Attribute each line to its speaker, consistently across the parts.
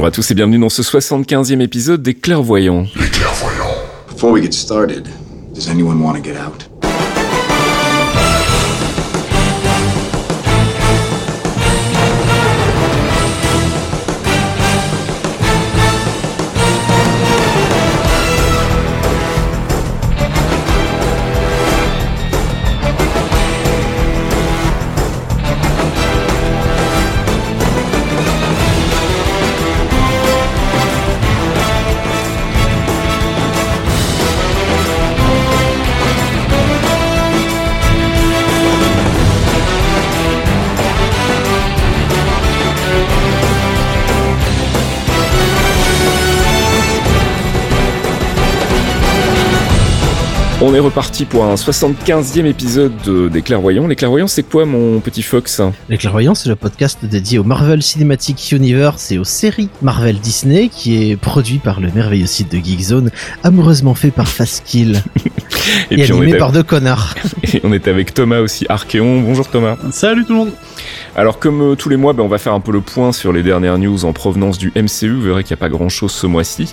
Speaker 1: Bonjour à tous et bienvenue dans ce 75e épisode des Clairvoyants.
Speaker 2: Les clairvoyants.
Speaker 3: Before we get started, does anyone want to get out?
Speaker 1: On est reparti pour un 75e épisode de- des Clairvoyants. Les Clairvoyants, c'est quoi mon petit Fox?
Speaker 4: Les Clairvoyants, c'est le podcast dédié au Marvel Cinematic Universe et aux séries Marvel Disney qui est produit par le merveilleux site de Geekzone, amoureusement fait par Fastkill et,
Speaker 1: puis on
Speaker 4: animé
Speaker 1: est,
Speaker 4: par deux connards.
Speaker 1: et on est avec Thomas aussi, Archéon. Bonjour Thomas.
Speaker 5: Salut tout le monde
Speaker 1: Alors comme euh, tous les mois, ben, on va faire un peu le point sur les dernières news en provenance du MCU. Vous verrez qu'il n'y a pas grand-chose ce mois-ci.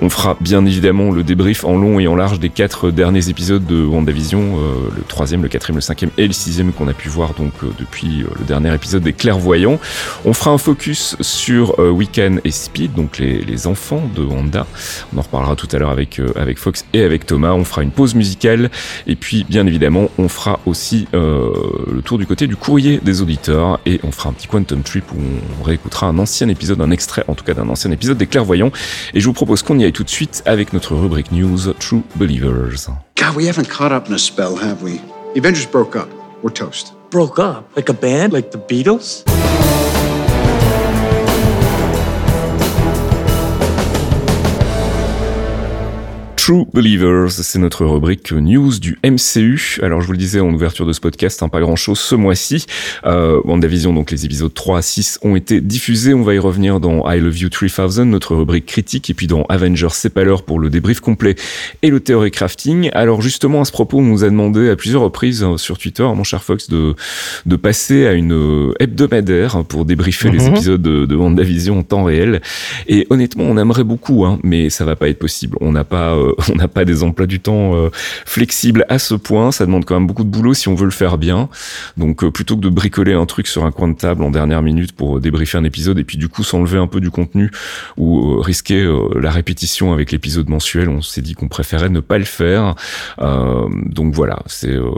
Speaker 1: On fera bien évidemment le débrief en long et en large des quatre derniers épisodes de WandaVision, euh, le troisième, le quatrième, le cinquième et le sixième qu'on a pu voir donc euh, depuis euh, le dernier épisode des Clairvoyants. On fera un focus sur Wiccan et Speed, donc les, les enfants de Wanda. On en reparlera tout à l'heure avec, avec Fox et avec Thomas. On fera une pause musicale et puis bien évidemment on fera aussi le tour du côté du courrier des auditeurs et on fera un petit quantum trip où on réécoutera un ancien épisode, un extrait en tout cas d'un ancien épisode des Clairvoyants. Et je vous propose qu'on y aille tout de suite avec notre rubrique news True Believers.
Speaker 3: God, we haven't caught up in a spell, have we? The Avengers broke up. We're toast.
Speaker 6: broke up like a band like the Beatles?
Speaker 1: True Believers, c'est notre rubrique news du MCU. Alors je vous le disais en ouverture de ce podcast, hein, pas grand chose ce mois-ci. Euh, WandaVision, donc les épisodes 3 à 6 ont été diffusés. On va y revenir dans I Love You 3000, notre rubrique critique, et puis dans Avengers C'est pas l'heure pour le débrief complet et le théorie crafting. Alors justement à ce propos, on nous a demandé à plusieurs reprises euh, sur Twitter, mon cher Fox, de, de passer à une euh, hebdomadaire pour débriefer les
Speaker 4: Mhm.
Speaker 1: épisodes de, de WandaVision en temps réel. Et honnêtement, on aimerait beaucoup, hein, mais ça va pas être possible. On n'a pas, euh, on n'a pas des emplois du temps euh, flexibles à ce point. Ça demande quand même beaucoup de boulot si on veut le faire bien. Donc, euh, plutôt que de bricoler un truc sur un coin de table en dernière minute pour euh, débriefer un épisode et puis du coup s'enlever un peu du contenu ou risquer la répétition avec l'épisode mensuel, on s'est dit qu'on préférait ne pas le faire. Euh, donc voilà, c'est euh,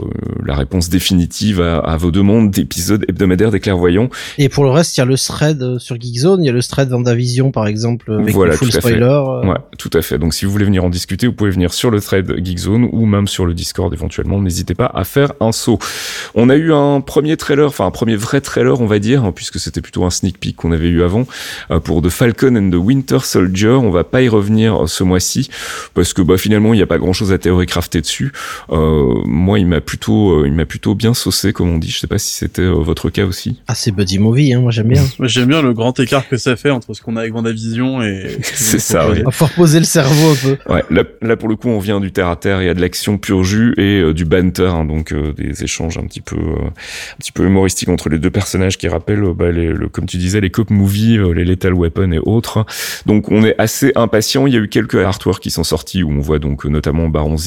Speaker 1: la réponse définitive à, à vos demandes d'épisodes hebdomadaires des clairvoyants.
Speaker 4: Et pour le reste, il y a le thread sur Geekzone, il y a le thread Vendavision par exemple, avec
Speaker 1: Voilà,
Speaker 4: le full
Speaker 1: tout à fait.
Speaker 4: spoiler.
Speaker 1: Ouais, tout à fait. Donc si vous voulez venir en discuter, vous pouvez venir sur le thread Geekzone ou même sur le Discord éventuellement. N'hésitez pas à faire un saut. On a eu un premier trailer, enfin un premier vrai trailer, on va dire, hein, puisque c'était plutôt un sneak peek qu'on avait eu avant euh, pour The Falcon and the Winter Soldier. On va pas y revenir euh, ce mois-ci parce que bah finalement il n'y a pas grand-chose à théorie crafter dessus. Euh, moi, il m'a plutôt, euh, il m'a plutôt bien saucé, comme on dit. Je sais pas si c'était euh, votre cas aussi.
Speaker 4: Ah, c'est Buddy Movie, hein, moi j'aime bien.
Speaker 5: Moi, J'aime bien le grand écart que ça fait entre ce qu'on a avec Vendavision et...
Speaker 1: C'est ça, oui.
Speaker 4: Il faut reposer le cerveau un peu.
Speaker 1: Ouais, là pour le coup, on vient du terre à terre, il y a de l'action pur jus et euh, du banter, hein, donc euh, des échanges un petit peu, euh, un petit peu humoristiques entre les deux personnages qui rappellent, euh, bah, les, le, comme tu disais, les cop movies, les Lethal Weapon et autres. Donc on est assez impatient. Il y a eu quelques artworks qui sont sortis où on voit donc notamment Baron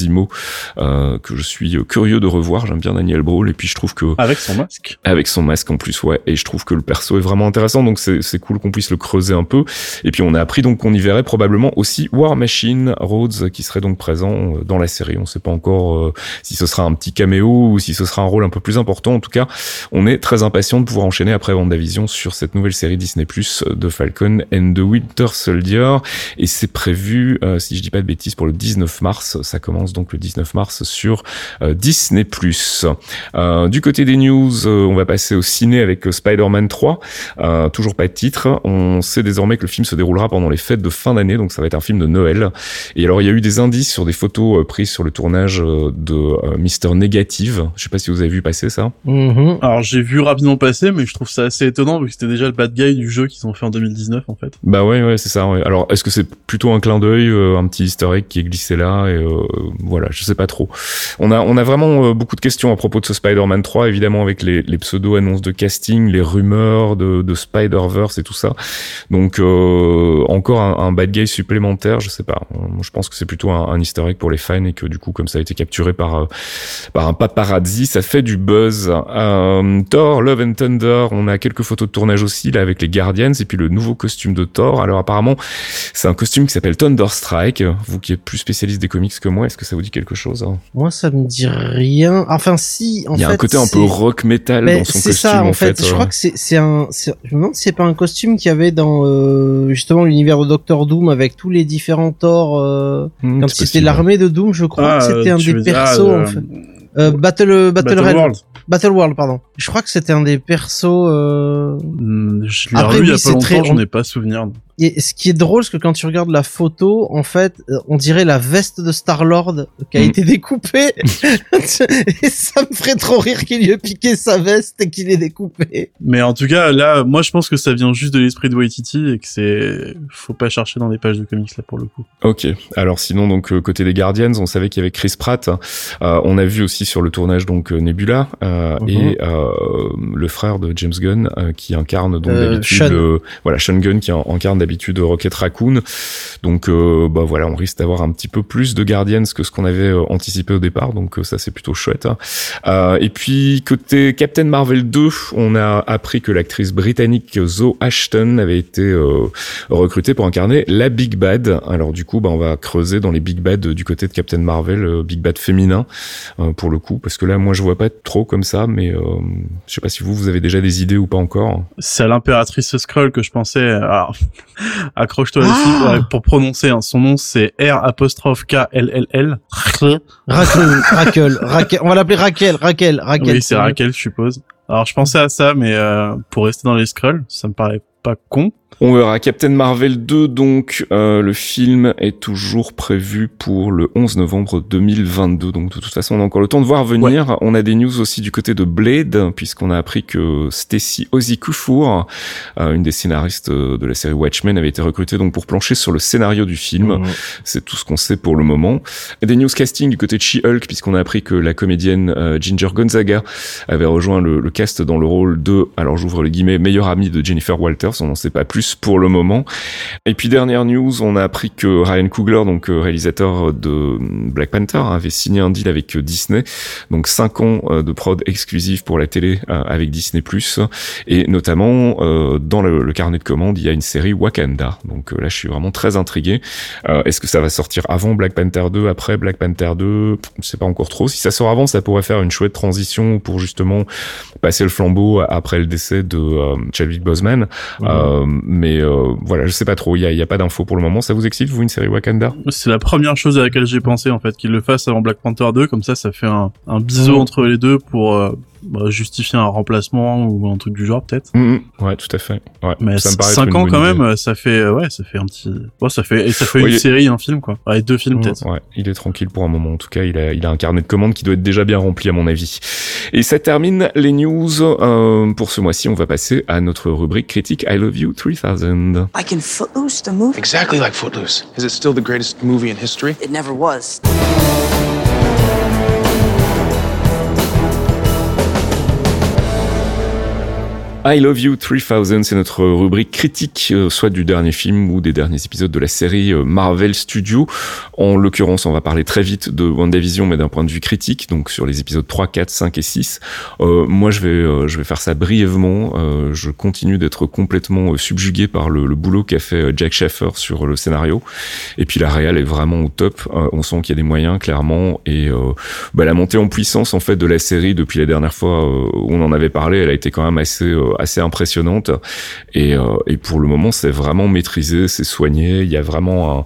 Speaker 1: euh, que je suis curieux de revoir. J'aime bien Daniel Brawl et puis je trouve que
Speaker 5: Avec son masque.
Speaker 1: avec son masque en plus, ouais. Et je trouve que le perso est vraiment intéressant, donc c'est c'est cool qu'on puisse le creuser un peu. Et puis on a appris donc qu'on y verrait probablement aussi War Machine Rhodes, qui serait donc présent euh, dans la série. On ne sait pas encore euh, si ce sera un petit caméo ou si ce sera un rôle un peu plus important. En tout cas, on est très impatient de pouvoir enchaîner après WandaVision sur cette nouvelle série Disney Plus de Falcon and the Winter Soldier. Et c'est prévu, si je dis pas de bêtises, pour le 19 mars. Ça commence donc le 19 mars sur Disney Plus. du côté des news, on va passer au ciné avec Spider-Man 3. toujours pas de titre. On sait désormais que le film se déroulera pendant les fêtes de fin d'année, donc ça va être un film de Noël. Et alors il y a eu des indices sur des photos euh, prises sur le tournage euh, de euh, Mister Négative. Je sais pas si vous avez vu passer ça.
Speaker 4: Mhm.
Speaker 5: Alors j'ai vu rapidement passer, mais je trouve ça assez étonnant vu que c'était déjà le bad guy du jeu qu'ils ont fait en 2019 en fait.
Speaker 1: Bah ouais, ouais, c'est ça. Ouais. Alors est-ce que c'est plutôt un clin d'œil, un petit Easter egg qui est glissé là et voilà, je sais pas trop. On a on a vraiment beaucoup de questions à propos de ce Spider-Man 3, évidemment avec les, les pseudo annonces de casting, les rumeurs de, de Spider-Verse et tout ça. Donc encore un, un, bad guy supplémentaire, je sais pas. je pense que c'est plutôt un, un easter egg pour les fans et que du coup, comme ça a été capturé par euh, par un paparazzi, ça fait du buzz. Euh, Thor, Love and Thunder, on a quelques photos de tournage aussi là avec les Guardians et puis le nouveau costume de Thor. Alors apparemment, c'est un costume qui s'appelle Thunderstrike. Vous qui êtes plus spécialiste des comics que moi, est-ce que ça vous dit quelque chose hein?
Speaker 4: Moi, ça me dit rien. Enfin, si. En
Speaker 1: Il y a un côté un peu rock metal dans son costume.
Speaker 4: C'est ça, en,
Speaker 1: fait.
Speaker 4: Je crois que c'est un. Je me demande si c'est pas un costume qu'il y avait dans euh, justement l'univers de Doctor Doom avec tous les différents Thor. Euh,
Speaker 1: mmh,
Speaker 4: quand c'était l'armée de Doom, je crois
Speaker 5: Ah,
Speaker 4: que c'était un des
Speaker 5: veux
Speaker 4: persos.
Speaker 5: ah,
Speaker 4: en fait. Euh, Battle Battle,
Speaker 5: Battle
Speaker 4: Red-
Speaker 5: World.
Speaker 4: Battle World, pardon. Je crois que c'était un des persos. Euh...
Speaker 5: Hmm, Je l'ai
Speaker 4: Après,
Speaker 5: revu il y a
Speaker 4: c'est
Speaker 5: pas
Speaker 4: très-
Speaker 5: longtemps, j'en ai pas souvenir.
Speaker 4: Et ce qui est drôle, c'est que quand tu regardes la photo, en fait, euh, on dirait la veste de Star Lord qui a
Speaker 1: Mm.
Speaker 4: été découpée. et ça me ferait trop rire qu'il lui ait piqué sa veste et qu'il ait découpé.
Speaker 5: Mais en tout cas, là, moi, je pense que ça vient juste de l'esprit de Waititi et que c'est, faut pas chercher dans des pages de comics là pour le coup.
Speaker 1: Ok. Alors sinon donc euh, côté des Guardians, on savait qu'il y avait Chris Pratt. Euh, on a vu aussi sur le tournage donc Nebula euh,
Speaker 4: Mhm.
Speaker 1: et euh, le frère de James Gunn euh, qui incarne donc
Speaker 4: Euh,
Speaker 1: d'habitude
Speaker 4: Sean.
Speaker 1: voilà Sean Gunn qui incarne d'habitude Rocket Raccoon. Donc euh, bah voilà, on risque d'avoir un petit peu plus de Guardians que ce qu'on avait euh, anticipé au départ. Donc euh, ça c'est plutôt chouette. hein. Et puis côté Captain Marvel 2, on a appris que l'actrice britannique Zoe Ashton avait été recrutée pour incarner la Big Bad. Alors du coup, bah, on va creuser dans les Big Bad du côté de Captain Marvel, Big Bad féminin pour le coup, parce que là, moi, je vois pas trop comme ça, mais je sais pas si vous, vous avez déjà des idées ou pas encore.
Speaker 5: C'est l'impératrice Skrull que je pensais. Alors, accroche-toi
Speaker 4: Ah
Speaker 5: là-dessus pour- pour prononcer. hein. Son nom c'est R apostrophe K L L L.
Speaker 4: Raquel, Raquel, Raquel. On va l'appeler Raquel, Raquel, Raquel.
Speaker 5: Oui, c'est Raquel, je suppose. Alors, je pensais à ça, mais euh, pour rester dans les Skrulls, ça me paraît pas con.
Speaker 1: On verra Captain Marvel 2, donc euh, le film est toujours prévu pour le 11 novembre 2022. Donc de toute façon, on a encore le temps de voir venir. On a des news aussi du côté de Blade, puisqu'on a appris que Stacy Ozikufour, euh, une des scénaristes de la série Watchmen, avait été recrutée donc pour plancher sur le scénario du film.
Speaker 4: Mhm.
Speaker 1: C'est tout ce qu'on sait pour le moment. Et des news casting du côté de She-Hulk, puisqu'on a appris que la comédienne euh, Ginger Gonzaga avait rejoint le, le cast dans le rôle de, alors j'ouvre les guillemets, meilleure amie de Jennifer Walters. On n'en sait pas plus pour le moment. Et puis dernière news, on a appris que Ryan Coogler, donc euh, réalisateur de Black Panther, avait signé un deal avec euh, Disney. Donc 5 ans euh, de prod exclusive pour la télé avec Disney+. Et notamment, dans le, le carnet de commandes, il y a une série Wakanda. Donc là, je suis vraiment très intrigué. Est-ce que ça va sortir avant Black Panther 2, après Black Panther 2 Je sais pas encore trop. Si ça sort avant, ça pourrait faire une chouette transition pour justement passer le flambeau après le décès de Chadwick Boseman. Euh, mais euh, voilà, je sais pas trop. Il y a, il y a pas d'infos pour le moment. Ça vous excite vous une série Wakanda?
Speaker 5: C'est la première chose à laquelle j'ai pensé en fait, qu'ils le fassent avant Black Panther 2, comme ça, ça fait un, un biseau entre les deux pour euh, bah, justifier un remplacement ou un truc du genre peut-être.
Speaker 1: Mhm. Ouais, tout à fait. Ouais,
Speaker 5: Mais
Speaker 1: ça me paraît être
Speaker 5: 5
Speaker 1: une
Speaker 5: ans quand
Speaker 1: idée.
Speaker 5: même, ça fait euh, ouais, ça fait un petit, ouais, ça fait et ça fait une série, un film quoi, ouais, deux films peut-être.
Speaker 1: Ouais, il est tranquille pour un moment. En tout cas, il a, il a un carnet de commandes qui doit être déjà bien rempli à mon avis. Et ça termine les news euh, pour ce mois-ci. On va passer à notre rubrique critique I Love You 3000.
Speaker 2: Like in Footloose, the movie?
Speaker 7: Exactly like Footloose. Is it still the greatest movie in history?
Speaker 2: It never was.
Speaker 1: I Love You 3000, c'est notre rubrique critique, euh, soit du dernier film ou des derniers épisodes de la série euh, Marvel Studios. En l'occurrence, on va parler très vite de WandaVision, mais d'un point de vue critique, donc sur les épisodes 3, 4, 5 et 6. Euh, moi, je vais, euh, je vais faire ça brièvement. Euh, je continue d'être complètement subjugué par le, le boulot qu'a fait Jack Sheffer sur le scénario. Et puis la réal est vraiment au top. on sent qu'il y a des moyens, clairement. Et bah, la montée en puissance, en fait, de la série depuis la dernière fois où on en avait parlé, elle a été quand même assez assez impressionnante. Et, euh, et pour le moment, c'est vraiment maîtrisé, c'est soigné. Il y a vraiment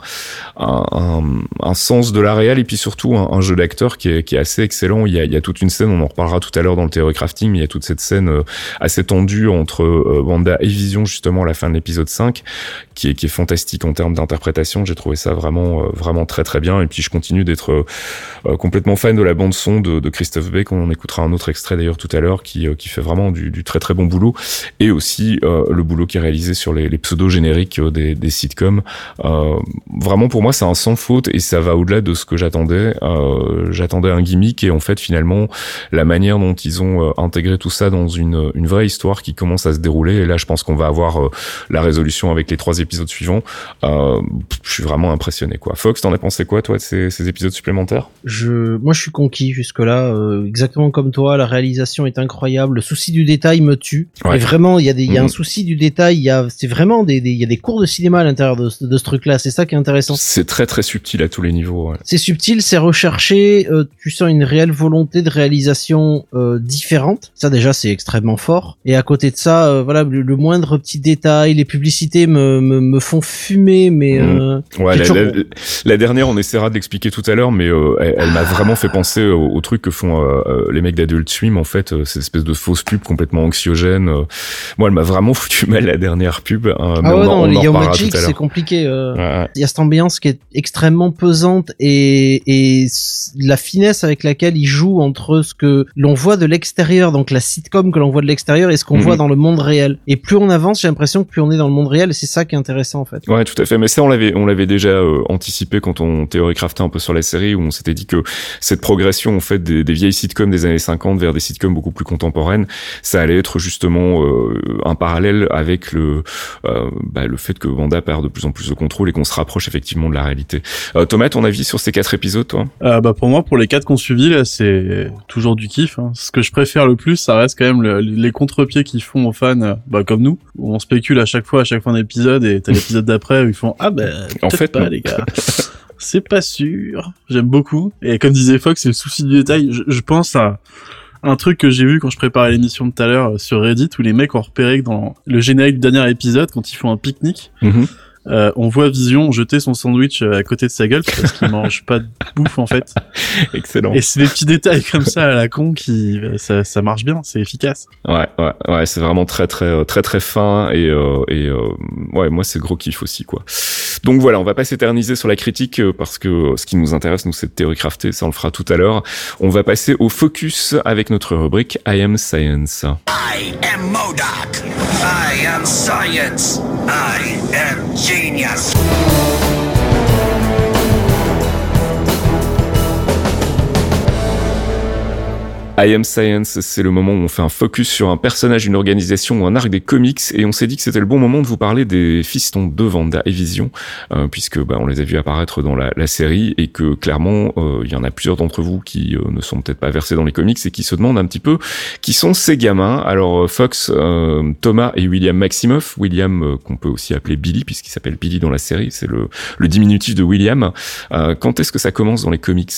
Speaker 1: un, un, un, sens de la réelle et puis surtout un, jeu d'acteur qui est, qui est assez excellent. Il y, a, il y a toute une scène, on en reparlera tout à l'heure dans le théorie crafting, il y a toute cette scène euh, assez tendue entre euh, Wanda et Vision justement à la fin de l'épisode 5 qui est, qui est fantastique en termes d'interprétation. J'ai trouvé ça vraiment vraiment très très bien. Et puis je continue d'être complètement fan de la bande son de, de Christophe Beck. On écoutera un autre extrait d'ailleurs tout à l'heure qui, qui fait vraiment du, du très très bon boulot et aussi euh, le boulot qui est réalisé sur les, les pseudo-génériques euh, des, des sitcoms. Euh, vraiment, pour moi, c'est un sans faute et ça va au-delà de ce que j'attendais. j'attendais un gimmick et en fait, finalement, la manière dont ils ont intégré tout ça dans une, une vraie histoire qui commence à se dérouler, et là, je pense qu'on va avoir la résolution avec les trois épisodes suivants. je suis vraiment impressionné, quoi. Fox, t'en as pensé quoi, toi, de ces, ces épisodes supplémentaires?
Speaker 4: Je, moi, je suis conquis jusque-là. exactement comme toi, la réalisation est incroyable. Le souci du détail me tue. Ouais. Et vraiment, il y a des, y a un souci du détail. Il y a, c'est vraiment des, il y a des cours de cinéma à l'intérieur de, de, ce truc-là. C'est ça qui est intéressant.
Speaker 1: C'est très très subtil à tous les niveaux. Ouais.
Speaker 4: C'est subtil, c'est recherché. Euh, tu sens une réelle volonté de réalisation euh, différente. Ça déjà, c'est extrêmement fort. Et à côté de ça, euh, voilà, le, le, moindre petit détail, les publicités me, me, me font fumer. Mais
Speaker 1: mmh. ouais, la, toujours... la, la, dernière, on essaiera de l'expliquer tout à l'heure, mais elle, elle m'a vraiment fait penser au, au truc que font les mecs d'Adult Swim. En fait, cette espèce de fausse pub complètement anxiogène moi, elle m'a vraiment foutu mal la dernière pub. Hein,
Speaker 4: ah ouais, on, non, on les Yo Magic, c'est compliqué. Euh. Ouais. Il y a cette ambiance qui est extrêmement pesante et, et la finesse avec laquelle il joue entre ce que l'on voit de l'extérieur, donc la sitcom que l'on voit de l'extérieur, et ce qu'on -hmm. voit dans le monde réel. Et plus on avance, j'ai l'impression que plus on est dans le monde réel, et c'est ça qui est intéressant en fait.
Speaker 1: Ouais, tout à fait. Mais ça, on l'avait, on l'avait déjà euh, anticipé quand on théorie-craftait un peu sur la série, où on s'était dit que cette progression en fait des, des, vieilles sitcoms des années 50 vers des sitcoms beaucoup plus contemporaines, ça allait être justement euh, un parallèle avec le euh, bah, le fait que Wanda perd de plus en plus de contrôle et qu'on se rapproche effectivement de la réalité. Euh, Thomas, ton avis sur ces quatre épisodes, toi?
Speaker 5: Bah pour moi, pour les quatre qu'on suivi là, c'est toujours du kiff. Hein. Ce que je préfère le plus, ça reste quand même le, les contre-pieds qu'ils font aux fans, bah comme nous, où on spécule à chaque fois, à chaque fin d'épisode, et t'as l'épisode d'après où ils font ah bah en fait pas non. les gars. c'est pas sûr. J'aime beaucoup. Et comme disait Fox, c'est le souci du détail. Je, je pense à un truc que j'ai vu quand je préparais l'émission de tout à l'heure sur Reddit où les mecs ont repéré que dans le générique du dernier épisode, quand ils font un pique-nique, mm -hmm. Euh, on voit Vision jeter son sandwich à côté de sa gueule parce qu'il mange pas de bouffe en fait.
Speaker 1: Excellent.
Speaker 5: Et c'est des petits détails comme ça à la con qui ça, ça marche bien, c'est efficace.
Speaker 1: Ouais, ouais, ouais, c'est vraiment très très très très fin et euh, et euh, ouais, moi c'est gros kiff aussi quoi. Donc voilà, on va pas s'éterniser sur la critique parce que ce qui nous intéresse nous c'est de théorie craftée, ça on le fera tout à l'heure. On va passer au focus avec notre rubrique I am science.
Speaker 8: I am Modoc. I am science. I am genius.
Speaker 1: I Am Science, c'est le moment où on fait un focus sur un personnage, une organisation ou un arc des comics, et on s'est dit que c'était le bon moment de vous parler des fistons de Vanda et Vision, euh, puisque bah, on les a vus apparaître dans la, la série, et que clairement, euh, il y en a plusieurs d'entre vous qui euh, ne sont peut-être pas versés dans les comics et qui se demandent un petit peu qui sont ces gamins. Alors euh, Fox, euh, Thomas et William Maximoff, William qu'on peut aussi appeler Billy, puisqu'il s'appelle Billy dans la série, c'est le, le diminutif de William. quand est-ce que ça commence dans les comics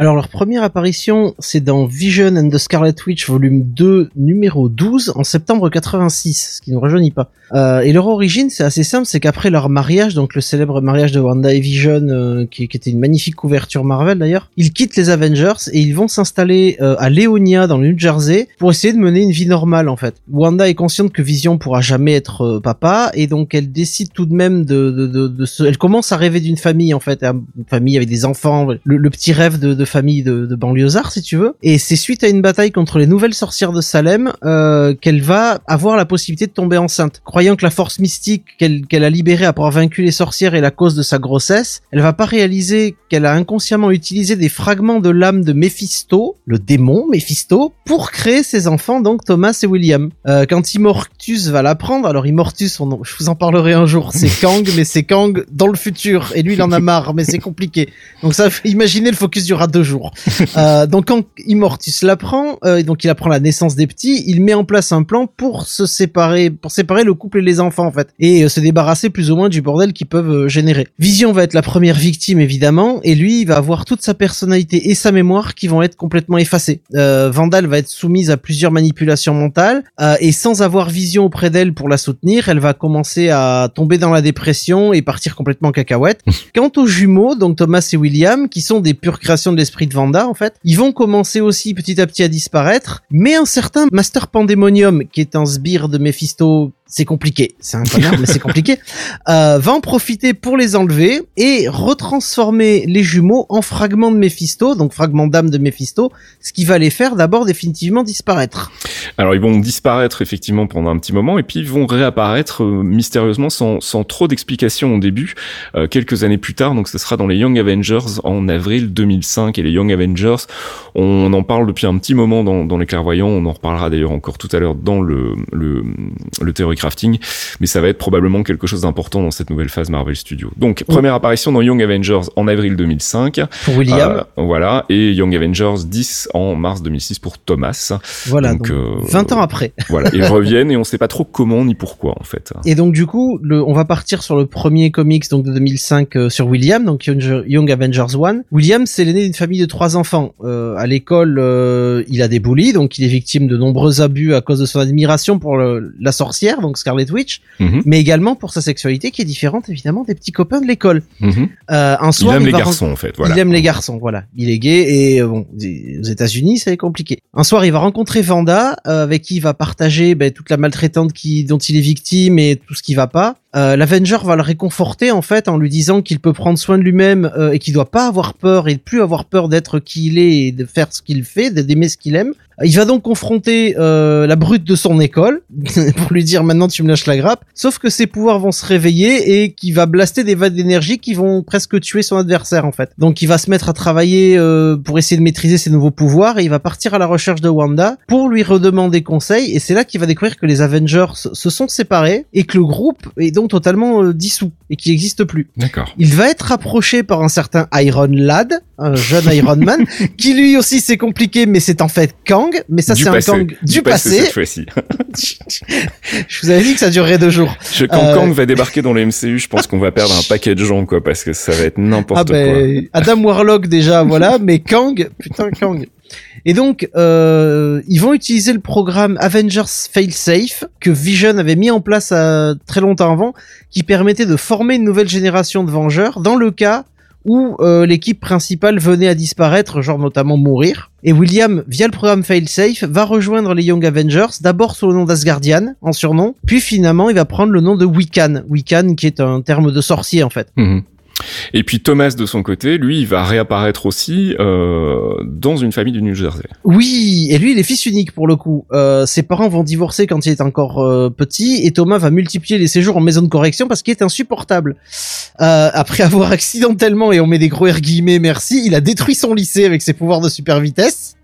Speaker 4: alors leur première apparition, c'est dans Vision and the Scarlet Witch volume 2 numéro 12 en septembre 86, ce qui ne rajeunit pas. Euh, et leur origine, c'est assez simple, c'est qu'après leur mariage, donc le célèbre mariage de Wanda et Vision, euh, qui, était une magnifique couverture Marvel d'ailleurs, ils quittent les Avengers et ils vont s'installer euh, à Leonia dans le New Jersey pour essayer de mener une vie normale en fait. Wanda est consciente que Vision pourra jamais être papa et donc elle décide tout de même de, se... elle commence à rêver d'une famille en fait, une famille avec des enfants, le, petit rêve de famille de, de banlieusards, si tu veux. Et c'est suite à une bataille contre les nouvelles sorcières de Salem euh, qu'elle va avoir la possibilité de tomber enceinte. Croyant que la force mystique qu'elle qu'elle a libérée après avoir vaincu les sorcières est la cause de sa grossesse, elle va pas réaliser qu'elle a inconsciemment utilisé des fragments de l'âme de Mephisto, le démon Mephisto, pour créer ses enfants, donc Thomas et William. Euh, quand Immortus va l'apprendre, alors Immortus, on, je vous en parlerai un jour, c'est Kang, mais c'est Kang dans le futur, et lui il en a marre, mais c'est compliqué. Donc ça, imaginez le focus durera deux jours. Euh, donc quand Immortus l'apprend, euh, donc il apprend la naissance des petits, il met en place un plan pour se séparer, pour séparer le couple et les enfants en fait, et euh, se débarrasser plus ou moins du bordel qu'ils peuvent générer. Vision va être la première victime évidemment, et lui il va avoir toute sa personnalité et sa mémoire qui vont être complètement effacées. Vandal va être soumise à plusieurs manipulations mentales, et sans avoir Vision auprès d'elle pour la soutenir, elle va commencer à tomber dans la dépression et partir complètement en cacahuète. Quant aux jumeaux, donc Thomas et William, qui sont des pures créations de l'esprit de Vanda en fait, ils vont commencer aussi petit à petit à disparaître, mais un certain Master Pandemonium, qui est un sbire de Mephisto, c'est compliqué, c'est un connard, mais c'est compliqué, euh, va en profiter pour les enlever et retransformer les jumeaux en fragments de Mephisto, donc fragments d'âme de Mephisto, ce qui va les faire d'abord définitivement disparaître.
Speaker 1: Alors ils vont disparaître effectivement pendant un petit moment et puis ils vont réapparaître euh, mystérieusement sans, sans trop d'explications au début, euh, quelques années plus tard, donc ce sera dans les Young Avengers en avril 2005 et les Young Avengers, on en parle depuis un petit moment dans, dans les clairvoyants, on en reparlera d'ailleurs encore tout à l'heure dans le, le, le Theory Crafting, mais ça va être probablement quelque chose d'important dans cette nouvelle phase Marvel Studios. Donc première apparition dans Young Avengers en avril 2005,
Speaker 4: Pour William,
Speaker 1: euh, voilà, et Young Avengers 10 en mars 2006 pour Thomas.
Speaker 4: voilà,
Speaker 1: donc,
Speaker 4: donc,
Speaker 1: euh,
Speaker 4: 20 ans après.
Speaker 1: Voilà, ils reviennent et on sait pas trop comment ni pourquoi en fait.
Speaker 4: Et donc du coup, le, on va partir sur le premier comics donc de 2005 euh, sur William, donc Young, Young Avengers 1. William, c'est l'aîné d'une famille de trois enfants. À l'école, il a des bullies, donc il est victime de nombreux abus à cause de son admiration pour le- la sorcière, donc Scarlet Witch,
Speaker 1: Mhm,
Speaker 4: mais également pour sa sexualité qui est différente évidemment des petits copains de l'école.
Speaker 1: mhm.
Speaker 4: Euh, un
Speaker 1: Il aime les garçons en fait. Voilà.
Speaker 4: il aime les garçons, voilà. Il est gay et euh, bon, aux États-Unis, c'est compliqué. Un soir, il va rencontrer Vanda, euh, avec qui il va partager ben, toute la maltraitante qui, dont il est victime et tout ce qui va pas. Euh, L'Avenger va le réconforter en fait en lui disant qu'il peut prendre soin de lui-même euh, et qu'il doit pas avoir peur et plus avoir peur d'être qui il est et de faire ce qu'il fait, d'aimer ce qu'il aime. Il va donc confronter euh, la brute de son école pour lui dire maintenant tu me lâches la grappe. Sauf que ses pouvoirs vont se réveiller et qu'il va blaster des vagues d'énergie qui vont presque tuer son adversaire en fait. Donc il va se mettre à travailler euh, pour essayer de maîtriser ses nouveaux pouvoirs et il va partir à la recherche de Wanda pour lui redemander conseil et c'est là qu'il va découvrir que les Avengers se sont séparés et que le groupe est donc totalement euh, dissous et qu'il n'existe plus.
Speaker 1: D'accord.
Speaker 4: Il va être approché par un certain Iron Lad, un jeune Iron Man, qui lui aussi c'est compliqué, mais c'est en fait Kang. Mais ça c'est un. Kang du, passé.
Speaker 1: cette fois-ci.
Speaker 4: Je vous avais dit que ça durerait deux jours.
Speaker 1: Je- Quand
Speaker 4: Euh,
Speaker 1: Kang va débarquer dans le MCU, je pense qu'on va perdre un paquet de gens quoi, parce que ça va être n'importe
Speaker 4: Ah ben Adam Warlock déjà voilà, mais Kang, putain Kang. Et donc euh, ils vont utiliser le programme Avengers Failsafe que Vision avait mis en place euh, très longtemps avant, qui permettait de former une nouvelle génération de Vengeurs dans le cas où euh, l'équipe principale venait à disparaître, genre notamment mourir. Et William, via le programme Failsafe, va rejoindre les Young Avengers, d'abord sous le nom d'Asgardian, en surnom, puis finalement il va prendre le nom de Wiccan. Wiccan qui est un terme de sorcier en fait.
Speaker 1: quoi. Et puis Thomas de son côté, lui, il va réapparaître aussi euh, dans une famille du New Jersey.
Speaker 4: Oui, et lui, il est fils unique pour le coup. Euh, ses parents vont divorcer quand il est encore euh, petit, et Thomas va multiplier les séjours en maison de correction parce qu'il est insupportable. Euh, après avoir accidentellement, et on met des gros R guillemets, merci, il a détruit son lycée avec ses pouvoirs de super vitesse.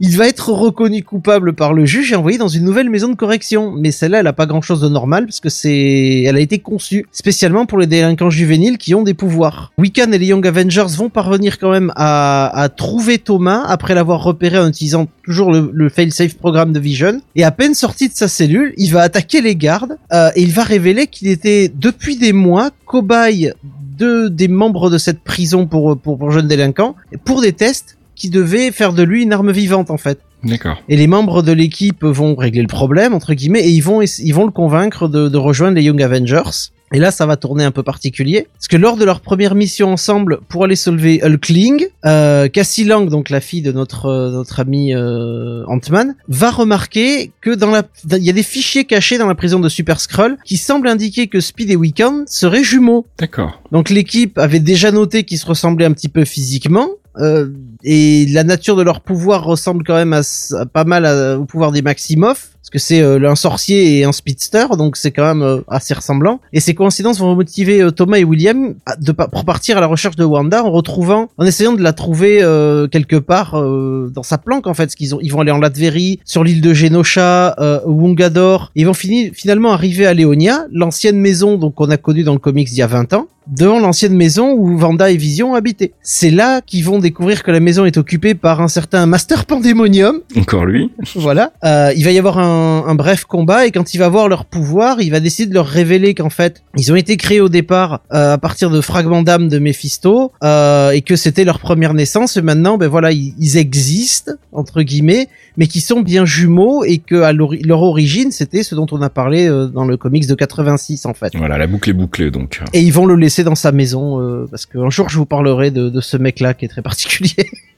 Speaker 4: Il va être reconnu coupable par le juge et envoyé dans une nouvelle maison de correction. Mais celle-là, elle a pas grand-chose de normal parce que c'est, elle a été conçue spécialement pour les délinquants juvéniles qui ont des pouvoirs. Wiccan et les Young Avengers vont parvenir quand même à, trouver Thomas après l'avoir repéré en utilisant toujours le, le fail-safe programme de Vision. Et à peine sorti de sa cellule, il va attaquer les gardes euh, et il va révéler qu'il était depuis des mois cobaye de des membres de cette prison pour pour, pour jeunes délinquants pour des tests qui devaient faire de lui une arme vivante en fait.
Speaker 1: D'accord.
Speaker 4: Et les membres de l'équipe vont régler le problème entre guillemets et ils vont ils vont le convaincre de, de rejoindre les Young Avengers. Et là, ça va tourner un peu particulier, parce que lors de leur première mission ensemble pour aller sauver Hulkling, euh, Cassie Lang, donc la fille de notre euh, notre ami euh, Ant-Man, va remarquer que dans la il y a des fichiers cachés dans la prison de Super Skrull qui semblent indiquer que Speed et Wiccan seraient jumeaux.
Speaker 1: D'accord.
Speaker 4: Donc l'équipe avait déjà noté qu'ils se ressemblaient un petit peu physiquement. Euh, et la nature de leur pouvoir ressemble quand même à, pas mal au pouvoir des Maximoff, parce que c'est euh, un sorcier et un speedster, donc c'est quand même euh, assez ressemblant. Et ces coïncidences vont motiver euh, Thomas et William à- de, pour partir à la recherche de Wanda en retrouvant, en essayant de la trouver euh, quelque part euh, dans sa planque en fait, parce qu'ils ont, ils vont aller en Latverie, sur l'île de Genosha, euh, Wungador. Ils vont finir finalement arriver à Léonia, l'ancienne maison donc qu'on a connue dans le comics il y a 20 ans devant l'ancienne maison où Vanda et Vision habitaient. C'est là qu'ils vont découvrir que la maison est occupée par un certain Master Pandemonium.
Speaker 1: Encore lui.
Speaker 4: voilà. Euh, il va y avoir un, un bref combat et quand il va voir leur pouvoir, il va décider de leur révéler qu'en fait, ils ont été créés au départ euh, à partir de fragments d'âme de Mephisto euh, et que c'était leur première naissance. Et maintenant, ben voilà, ils, ils existent entre guillemets, mais qui sont bien jumeaux et que à leur origine, c'était ce dont on a parlé euh, dans le comics de 86 en fait.
Speaker 1: Voilà, la boucle est bouclée donc.
Speaker 4: Et ils vont le laisser dans sa maison parce qu'un jour je vous parlerai de, de ce mec-là qui est très particulier.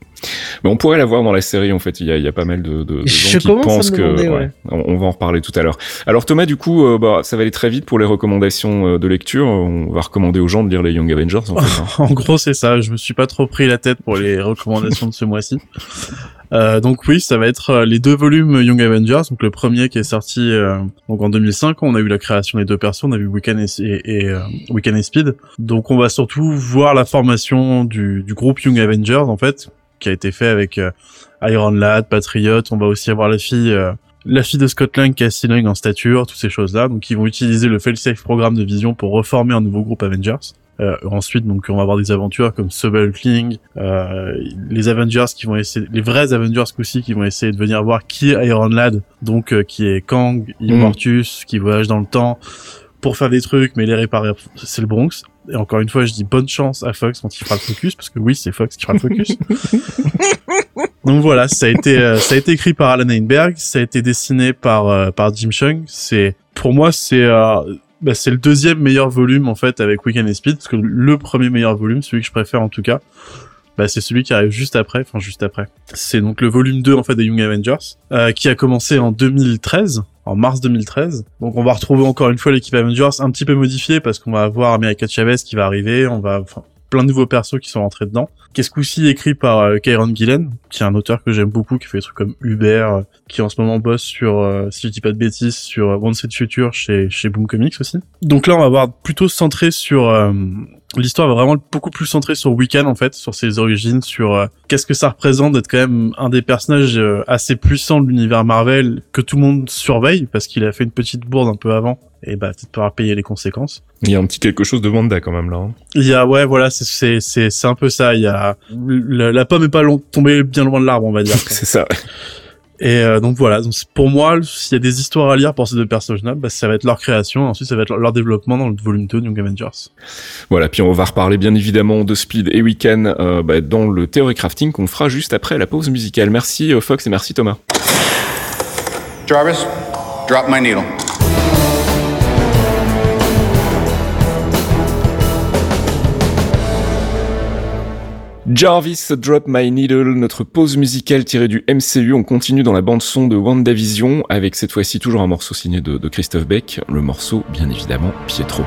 Speaker 1: Mais on pourrait la voir dans la série en fait. Il y a, il y a pas mal de, de, de
Speaker 4: Je
Speaker 1: gens qui pensent que.
Speaker 4: demander,
Speaker 1: ouais,
Speaker 4: ouais.
Speaker 1: on, va en reparler tout à l'heure. Alors Thomas, du coup, euh, bah, ça va aller très vite pour les recommandations euh, de lecture. On va recommander aux gens de lire les Young Avengers. En fait, hein.
Speaker 5: En gros, c'est ça. Je me suis pas trop pris la tête pour les recommandations de ce mois-ci. Euh, donc oui, ça va être euh, les deux volumes Young Avengers. Donc le premier qui est sorti euh, donc en 2005, on a eu la création des deux persos, on a vu Wiccan et, et, et, euh, Wiccan et Speed. Donc on va surtout voir la formation du, du groupe Young Avengers en fait, qui a été fait avec euh, Iron Lad, Patriot. On va aussi avoir la fille. euh, la fille de Scott Lang, Cassie Lang en stature, toutes ces choses-là. Donc, ils vont utiliser le fail-safe programme de Vision pour reformer un nouveau groupe Avengers. Euh, ensuite, donc, on va avoir des aventures comme Subalkling, euh, les Avengers qui vont essayer, les vrais Avengers aussi qui vont essayer de venir voir qui est Iron Lad, donc euh, qui est Kang, Immortus, qui voyage dans le temps pour faire des trucs, mais les réparer, c'est le Bronx. Et encore une fois, je dis bonne chance à Fox quand il fera le focus, parce que oui, c'est Fox qui fera le focus. Donc voilà, ça a été euh, ça a été écrit par Alan Heinberg, ça a été dessiné par euh, par Jim Chung. C'est pour moi c'est euh, bah, c'est le deuxième meilleur volume en fait avec Weekend et Speed parce que le premier meilleur volume, celui que je préfère en tout cas, bah, c'est celui qui arrive juste après, enfin juste après. C'est donc le volume 2 en fait des Young Avengers euh, qui a commencé en 2013 en mars 2013. Donc on va retrouver encore une fois l'équipe Avengers un petit peu modifiée parce qu'on va avoir America Chavez qui va arriver, on va enfin plein de nouveaux persos qui sont rentrés dedans. Qu'est-ce coup-ci écrit par euh, Kieron Gillen, qui est un auteur que j'aime beaucoup, qui fait des trucs comme Uber, euh, qui en ce moment bosse sur, euh, si je dis pas de bêtises, sur euh, Once Future chez, chez Boom Comics aussi. Donc là, on va voir plutôt centré sur... L'histoire va vraiment beaucoup plus centrée sur Wiccan en fait, sur ses origines, sur euh, qu'est-ce que ça représente d'être quand même un des personnages euh, assez puissants de l'univers Marvel que tout le monde surveille parce qu'il a fait une petite bourde un peu avant et bah peut-être pas payer les conséquences.
Speaker 1: Il y a un petit quelque chose de Wanda quand même là. hein.
Speaker 5: Il y a ouais voilà c'est c'est c'est c'est un peu ça. Il y a la, la pomme est pas long- tombée bien loin de l'arbre on va dire.
Speaker 1: C'est ça.
Speaker 5: Et euh, donc voilà donc pour moi s'il y a des histoires à lire pour ces deux personnages-là, bah, ça va être leur création. Ensuite ça va être leur, leur développement dans le volume 2 de Young Avengers.
Speaker 1: Voilà, puis on va reparler bien évidemment de Speed et Weekend euh, bah, dans le Theory Crafting qu'on fera juste après la pause musicale. Merci euh, Fox et merci Thomas.
Speaker 9: Jarvis, drop my needle.
Speaker 1: Jarvis Drop My Needle, notre pause musicale tirée du MCU. On continue dans la bande son de WandaVision avec cette fois-ci toujours un morceau signé de, de Christophe Beck, le morceau bien évidemment Pietro.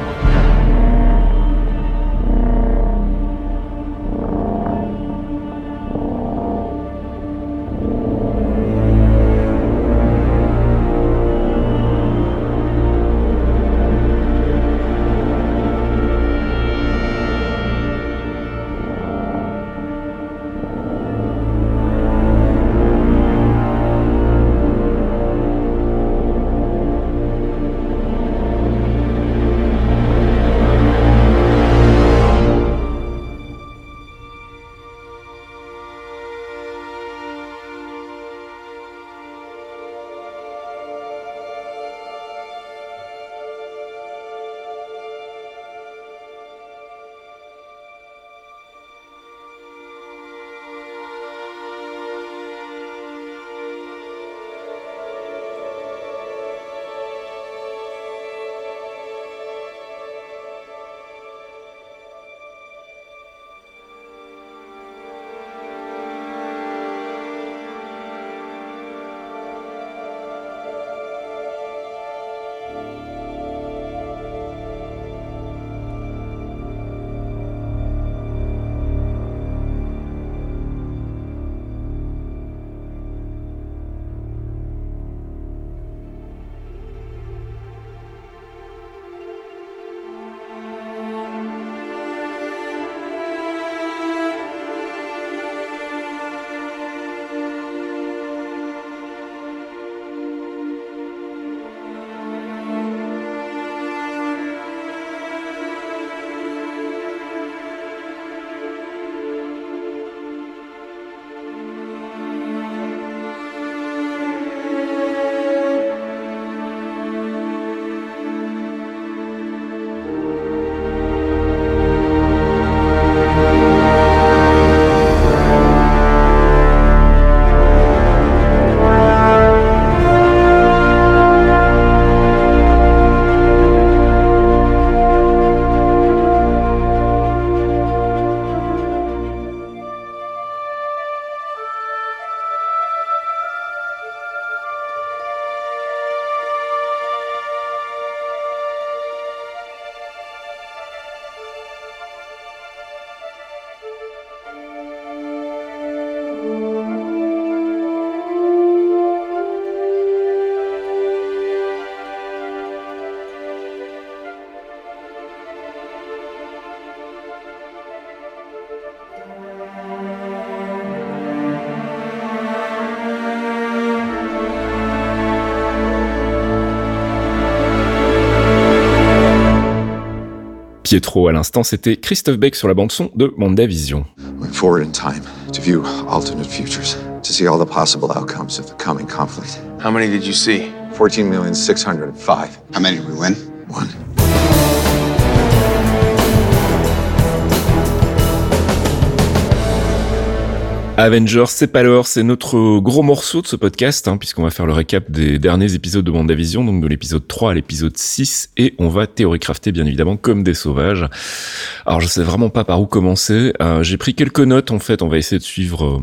Speaker 1: Pietro à l'instant, c'était Christophe Beck sur la bande son de WandaVision.
Speaker 10: Went forward in time to view alternate futures, to see all the possible outcomes of the coming conflict.
Speaker 7: How many did you see?
Speaker 10: 14,605.
Speaker 9: How many did we win?
Speaker 10: One.
Speaker 1: Avengers, c'est pas l'heure, c'est notre gros morceau de ce podcast, hein, puisqu'on va faire le récap des derniers épisodes de WandaVision, donc de l'épisode 3 à l'épisode 6, et on va théorie-crafter bien évidemment comme des sauvages. Alors je sais vraiment pas par où commencer, euh, j'ai pris quelques notes en fait, on va essayer de suivre... euh,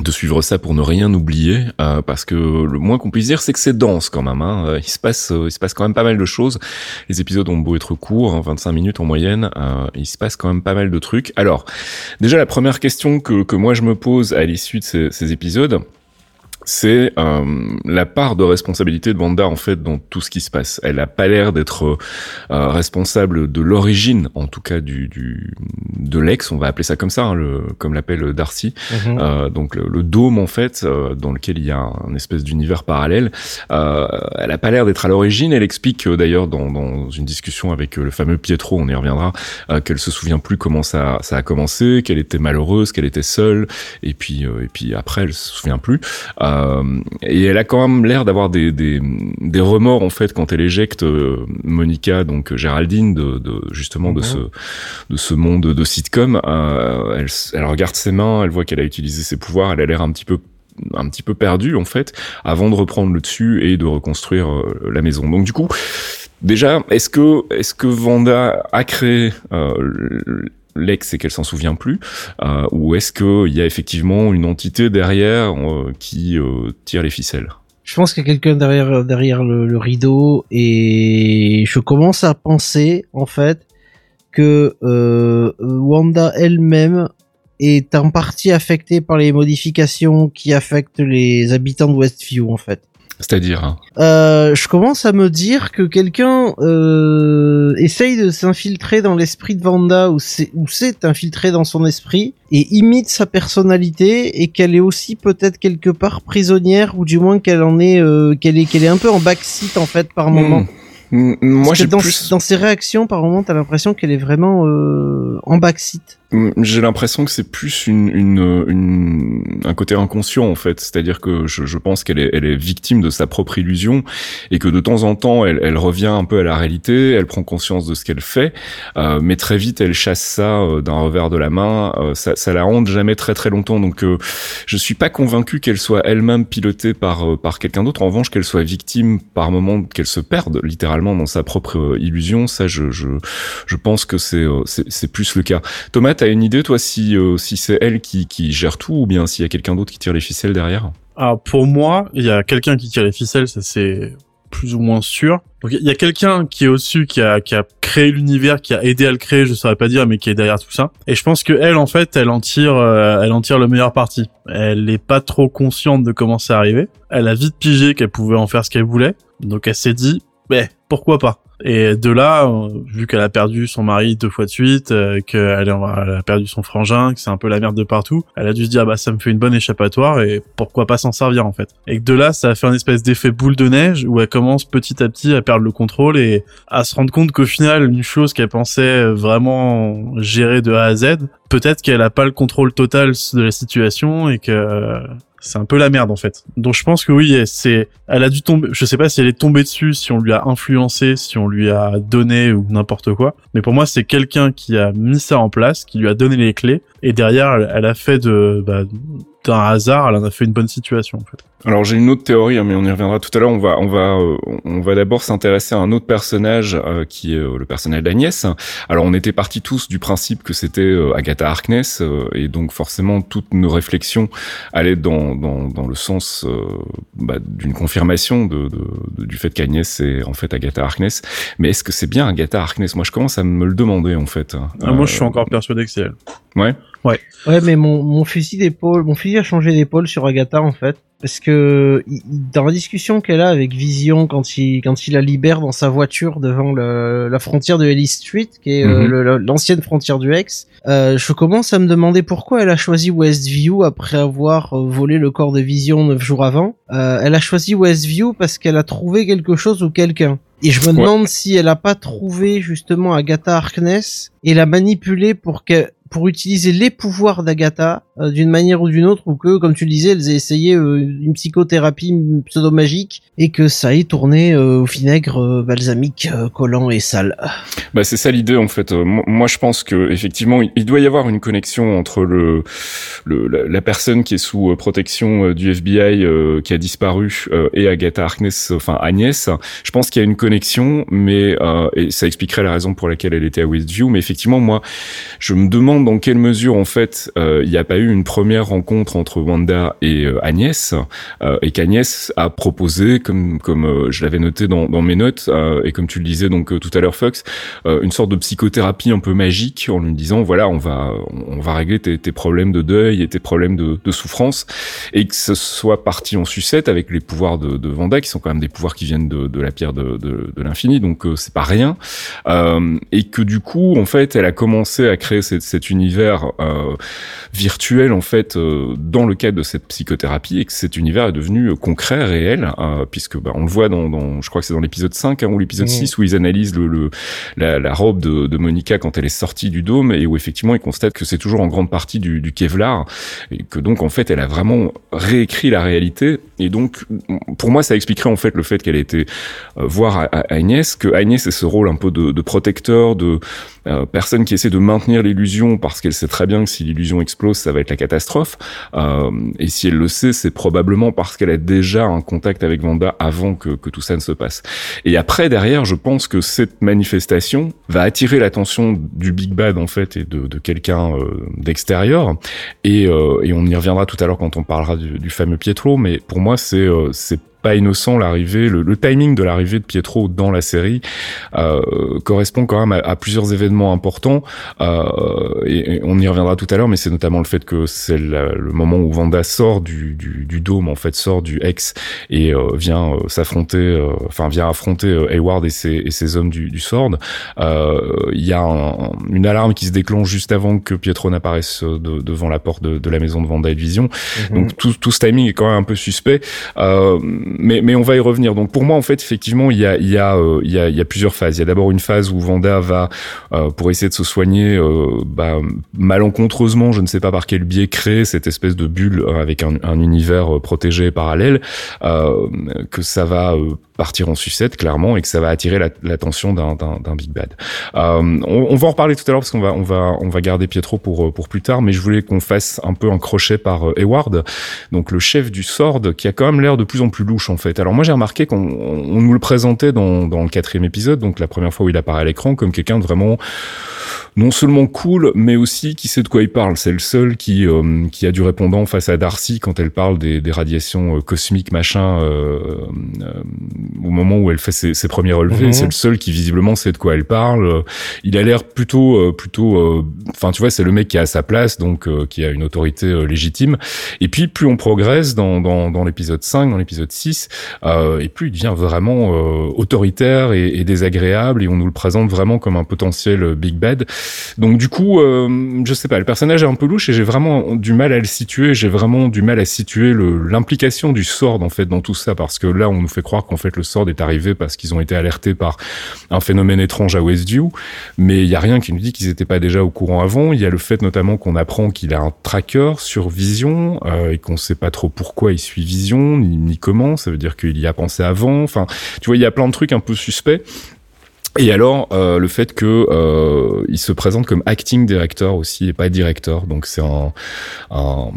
Speaker 1: de suivre ça pour ne rien oublier euh, parce que le moins qu'on puisse dire c'est que c'est dense quand même hein. Euh, il se passe euh, il se passe quand même pas mal de choses les épisodes ont beau être courts hein, 25 minutes en moyenne euh, il se passe quand même pas mal de trucs alors déjà la première question que, que moi je me pose à l'issue de ces, ces épisodes c'est euh, la part de responsabilité de Wanda en fait dans tout ce qui se passe. Elle a pas l'air d'être euh, responsable de l'origine, en tout cas du, du de l'ex, on va appeler ça comme ça, hein, le, comme l'appelle Darcy.
Speaker 4: Mhm.
Speaker 1: Euh, donc le, le dôme en fait, euh, dans lequel il y a un, espèce d'univers parallèle. Euh, elle a pas l'air d'être à l'origine. Elle explique euh, d'ailleurs dans, dans une discussion avec le fameux Pietro, on y reviendra, euh, qu'elle se souvient plus comment ça, ça a commencé, qu'elle était malheureuse, qu'elle était seule, et puis euh, et puis après elle se souvient plus. Euh, et elle a quand même l'air d'avoir des, des, des remords en fait quand elle éjecte euh, Monica, donc Géraldine, de, de justement de
Speaker 4: Mhm.
Speaker 1: ce de ce monde de sitcom. Euh, elle, elle regarde ses mains, elle voit qu'elle a utilisé ses pouvoirs, elle a l'air un petit peu un petit peu perdue en fait, avant de reprendre le dessus et de reconstruire euh, la maison. Donc du coup, déjà, est-ce que est-ce que Vanda a créé euh, l'ex et qu'elle s'en souvient plus, euh, ou est-ce qu'il y a effectivement une entité derrière euh, qui euh, tire les ficelles?
Speaker 4: Je pense qu'il y a quelqu'un derrière le, le rideau et je commence à penser en fait que Wanda elle-même est en partie affectée par les modifications qui affectent les habitants de Westview en fait.
Speaker 1: C'est-à-dire, hein,
Speaker 4: Euh, je commence à me dire que quelqu'un euh, essaye de s'infiltrer dans l'esprit de Vanda ou s'est infiltré dans son esprit et imite sa personnalité et qu'elle est aussi peut-être quelque part prisonnière ou du moins qu'elle en est euh, qu'elle est qu'elle est un peu en backseat en fait par moment.
Speaker 1: Hmm. Hmm, Moi, j'ai
Speaker 4: dans,
Speaker 1: plus.
Speaker 4: dans ses réactions par moment t'as l'impression qu'elle est vraiment euh, en backseat.
Speaker 1: J'ai l'impression que c'est plus une, une, une- un côté inconscient en fait, c'est-à-dire que je, je pense qu'elle est, elle est victime de sa propre illusion et que de temps en temps elle, elle revient un peu à la réalité, elle prend conscience de ce qu'elle fait, euh, mais très vite elle chasse ça euh, d'un revers de la main, euh, ça, ça la hante jamais très très longtemps. Donc euh, je suis pas convaincu qu'elle soit elle-même pilotée par euh, par quelqu'un d'autre. En revanche, qu'elle soit victime par moment, qu'elle se perde littéralement dans sa propre euh, illusion, ça je je je pense que euh, c'est c'est plus le cas. Thomas, t'as une idée, toi, si, euh, si c'est elle qui, qui gère tout ou bien s'il y a quelqu'un d'autre qui tire les ficelles derrière
Speaker 5: Alors pour moi, il y a quelqu'un qui tire les ficelles, ça c'est plus ou moins sûr. Il y a quelqu'un qui est au-dessus, qui a, qui a créé l'univers, qui a aidé à le créer, je saurais pas dire, mais qui est derrière tout ça. Et je pense que elle, en fait, elle en tire, euh, elle en tire le meilleur parti. Elle n'est pas trop consciente de comment c'est arrivé. Elle a vite pigé qu'elle pouvait en faire ce qu'elle voulait. Donc elle s'est dit, ben pourquoi pas? Et de là, euh, vu qu'elle a perdu son mari deux fois de suite, euh, qu'elle a, perdu son frangin, que c'est un peu la merde de partout, elle a dû se dire bah ça me fait une bonne échappatoire et pourquoi pas s'en servir en fait. Et que de là, ça a fait un espèce d'effet boule de neige où elle commence petit à petit à perdre le contrôle et à se rendre compte qu'au final, une chose qu'elle pensait vraiment gérer de A à Z, peut-être qu'elle a pas le contrôle total de la situation et que euh, c'est un peu la merde en fait. Donc je pense que oui, c'est, elle a dû tomber. Je sais pas si elle est tombée dessus, si on lui a influencé, si on lui a donné ou n'importe quoi. Mais pour moi, c'est quelqu'un qui a mis ça en place, qui lui a donné les clés, et derrière, elle, elle a fait de, bah, d'un hasard, elle en a fait une bonne situation en fait.
Speaker 1: Alors j'ai une autre théorie, hein, mais on y reviendra tout à l'heure. On va, on va, euh, on va d'abord s'intéresser à un autre personnage euh, qui est euh, le personnage d'Agnès. Alors on était partis tous du principe que c'était Agatha Harkness, et donc forcément toutes nos réflexions allaient dans dans, dans le sens bah, d'une confirmation de, de- de- du fait qu'Agnès est en fait Agatha Harkness. Mais est-ce que c'est bien Agatha Harkness? Moi je commence à me le demander en fait.
Speaker 5: Ah, moi, je suis encore persuadé que c'est elle.
Speaker 1: Ouais?
Speaker 4: Ouais, mais mon, mon fusil d'épaule, mon fusil a changé d'épaule sur Agatha en fait, parce que il- dans la discussion qu'elle a avec Vision quand il quand il la libère dans sa voiture devant le, la frontière de Ellie Street, qui est euh,
Speaker 1: Mhm.
Speaker 4: l'ancienne frontière du Hex, euh, je commence à me demander pourquoi elle a choisi Westview après avoir euh, volé le corps de Vision neuf jours avant. Euh, elle a choisi Westview parce qu'elle a trouvé quelque chose ou quelqu'un. Et je me demande si elle a pas trouvé justement Agatha Harkness et la manipuler pour que pour utiliser les pouvoirs d'Agatha euh, d'une manière ou d'une autre, ou que, comme tu le disais, elles aient essayé euh, une psychothérapie pseudo-magique et que ça ait tourné euh, au vinaigre balsamique, collant et sale.
Speaker 1: Bah c'est ça l'idée en fait. moi je pense que effectivement il doit y avoir une connexion entre le, la, personne qui est sous protection du FBI qui a disparu et Agatha Harkness, enfin Agnès. Je pense qu'il y a une connexion, mais et ça expliquerait la raison pour laquelle elle était à Westview. Mais effectivement moi je me demande dans quelle mesure en fait il n'y a pas eu une première rencontre entre Wanda et euh, Agnès, euh, et qu'Agnès a proposé, comme comme euh, je l'avais noté dans, dans mes notes, et comme tu le disais donc tout à l'heure, Fox, une sorte de psychothérapie un peu magique en lui disant voilà, on va on va régler tes, tes problèmes de deuil et tes problèmes de, de, souffrance, et que ce soit parti en sucette avec les pouvoirs de, de Wanda qui sont quand même des pouvoirs qui viennent de, de la pierre de, de, de l'infini, donc c'est pas rien, et que du coup en fait elle a commencé à créer cet, cet univers virtuel en fait euh, dans le cadre de cette psychothérapie et que cet univers est devenu euh, concret, réel, euh, puisque bah, on le voit dans, dans, je crois que c'est dans l'épisode 5 hein, ou l'épisode 6 mmh. où ils analysent le, le la, la, robe de, de, Monica quand elle est sortie du dôme et où effectivement ils constatent que c'est toujours en grande partie du, du Kevlar et que donc en fait elle a vraiment réécrit la réalité et donc pour moi ça expliquerait en fait le fait qu'elle ait été voir à, à Agnès que Agnès ait ce rôle un peu de, de protecteur de euh, personne qui essaie de maintenir l'illusion parce qu'elle sait très bien que si l'illusion explose, ça va être la catastrophe. Euh, et si elle le sait, c'est probablement parce qu'elle a déjà un contact avec Vanda avant que, que, tout ça ne se passe. Et après, derrière, je pense que cette manifestation va attirer l'attention du Big Bad en fait et de, de quelqu'un euh, d'extérieur. Et, euh, et, on y reviendra tout à l'heure quand on parlera du, du fameux Pietro. Mais pour moi, c'est c'est pas innocent l'arrivée, le, timing de l'arrivée de Pietro dans la série euh, correspond quand même à, plusieurs événements importants euh, et, on y reviendra tout à l'heure, mais c'est notamment le fait que c'est le moment où Vanda sort du, du, du, dôme en fait, sort du ex et euh, vient euh, s'affronter, euh, enfin vient affronter Hayward et ses, et ses hommes du, du Sword. Il y a un, une alarme qui se déclenche juste avant que Pietro n'apparaisse de, devant la porte de, de, la maison de Vanda et de Vision. Mhm. Donc tout, tout ce timing est quand même un peu suspect. Euh, mais, mais on va y revenir. Donc pour moi, en fait, effectivement, il y a, il y a, euh, il y a, y a plusieurs phases. Il y a d'abord une phase où Vanda va, euh, pour essayer de se soigner, euh, bah, malencontreusement, je ne sais pas par quel biais, créer cette espèce de bulle avec un, un univers protégé parallèle, que ça va partir en sucette clairement et que ça va attirer l'attention d'un big bad. Euh, on, va en reparler tout à l'heure parce qu'on va on va on va garder Pietro pour pour plus tard, mais je voulais qu'on fasse un peu un crochet par Eward, donc le chef du Sword, qui a quand même l'air de plus en plus louche en fait. Alors moi j'ai remarqué qu'on on nous le présentait dans, dans le quatrième épisode, donc la première fois où il apparaît à l'écran, comme quelqu'un de vraiment non seulement cool, mais aussi qui sait de quoi il parle. C'est le seul qui euh, qui a du répondant face à Darcy quand elle parle des, des radiations euh, cosmiques machin euh, au moment où elle fait ses, ses premiers relevés. Mhm. C'est le seul qui visiblement sait de quoi elle parle. Il a l'air plutôt plutôt. Enfin tu vois, c'est le mec qui a sa place, donc qui a une autorité légitime. Et puis plus on progresse dans dans, dans l'épisode 5, dans l'épisode 6, et plus il devient vraiment autoritaire et, et désagréable et on nous le présente vraiment comme un potentiel big bad. Donc du coup, euh, je sais pas, le personnage est un peu louche et j'ai vraiment du mal à le situer. J'ai vraiment du mal à situer l'implication du Sword en fait dans tout ça parce que là, on nous fait croire qu'en fait le Sword est arrivé parce qu'ils ont été alertés par un phénomène étrange à Westview, mais il y a rien qui nous dit qu'ils étaient pas déjà au courant avant. Il y a le fait notamment qu'on apprend qu'il a un tracker sur Vision euh, et qu'on sait pas trop pourquoi il suit Vision ni, ni comment. Ça veut dire qu'il y a pensé avant. Enfin, tu vois, il y a plein de trucs un peu suspects. Et alors, euh, le fait que euh, il se présente comme acting director aussi et pas directeur, donc c'est un, un,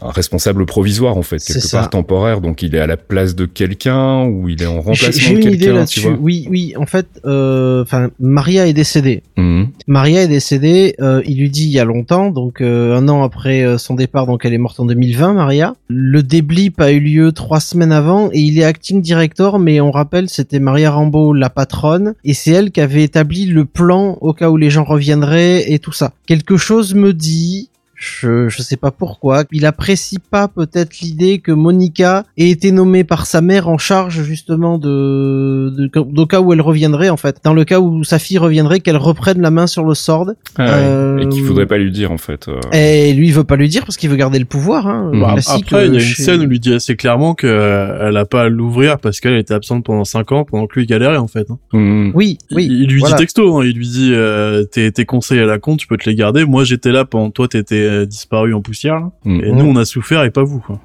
Speaker 1: un, responsable provisoire en fait, quelque part temporaire. Donc il est à la place de quelqu'un ou il est en remplacement de quelqu'un. Tu vois
Speaker 4: oui, oui. En fait, euh, enfin, Maria est décédée.
Speaker 1: Mmh.
Speaker 4: Maria est décédée. Euh, il lui dit il y a longtemps, donc un an après son départ, donc elle est morte en 2020, Maria. Le déblip a eu lieu trois semaines avant et il est acting director, mais on rappelle c'était Maria Rambeau la patronne et c'est elle qui avait établi le plan au cas où les gens reviendraient et tout ça. Quelque chose me dit, Je je sais pas pourquoi. Il apprécie pas peut-être l'idée que Monica ait été nommée par sa mère en charge justement de de, de cas où elle reviendrait en fait. Dans le cas où sa fille reviendrait, qu'elle reprenne la main sur le sword.
Speaker 1: Ah ouais.
Speaker 4: Euh,
Speaker 1: Et qu'il faudrait pas lui dire en fait. euh.
Speaker 4: Et lui, il veut pas lui dire parce qu'il veut garder le pouvoir. Hein.
Speaker 1: Bah,
Speaker 4: Classique,
Speaker 5: Après, il y a
Speaker 4: euh,
Speaker 5: une
Speaker 4: chez-
Speaker 5: scène où il lui dit assez clairement que euh, elle a pas à l'ouvrir parce qu'elle était absente pendant 5 ans, pendant que lui galérait en fait. hein.
Speaker 1: Mm.
Speaker 4: Oui, oui.
Speaker 5: il, il lui
Speaker 4: voilà.
Speaker 5: dit texto, hein, il lui dit euh, tes, tes conseils à la con, tu peux te les garder. Moi j'étais là pendant toi t'étais disparu en poussière. là.
Speaker 1: Mm.
Speaker 5: Et nous on a souffert et pas vous. Quoi.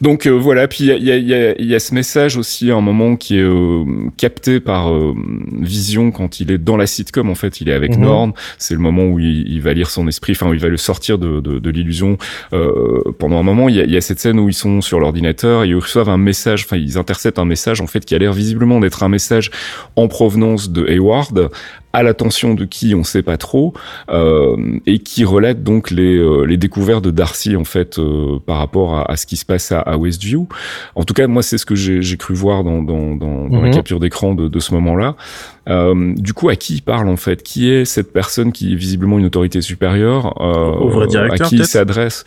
Speaker 1: Donc euh, voilà, puis il y a, il y, a, il y, a, il y a ce message aussi à un moment qui est euh, capté par euh, Vision quand il est dans la sitcom. En fait, il est avec. Norn. C'est le moment où il, il va lire son esprit, enfin où il va le sortir de, de, de l'illusion. Euh, pendant un moment, il y, a, il y a cette scène où ils sont sur l'ordinateur et ils reçoivent un message. Enfin, ils interceptent un message en fait qui a l'air visiblement d'être un message en provenance de Hayward à l'attention de qui on sait pas trop euh, et qui relate donc les, euh, les découvertes de Darcy en fait euh, par rapport à, à ce qui se passe à, à Westview. En tout cas, moi c'est ce que j'ai cru voir dans, dans, dans, dans la
Speaker 4: Mhm.
Speaker 1: capture d'écran de, de ce moment-là. Euh, du coup, à qui il parle en fait? Qui est cette personne qui est visiblement une autorité supérieure euh,
Speaker 5: Au vrai directeur,
Speaker 1: À qui il s'adresse?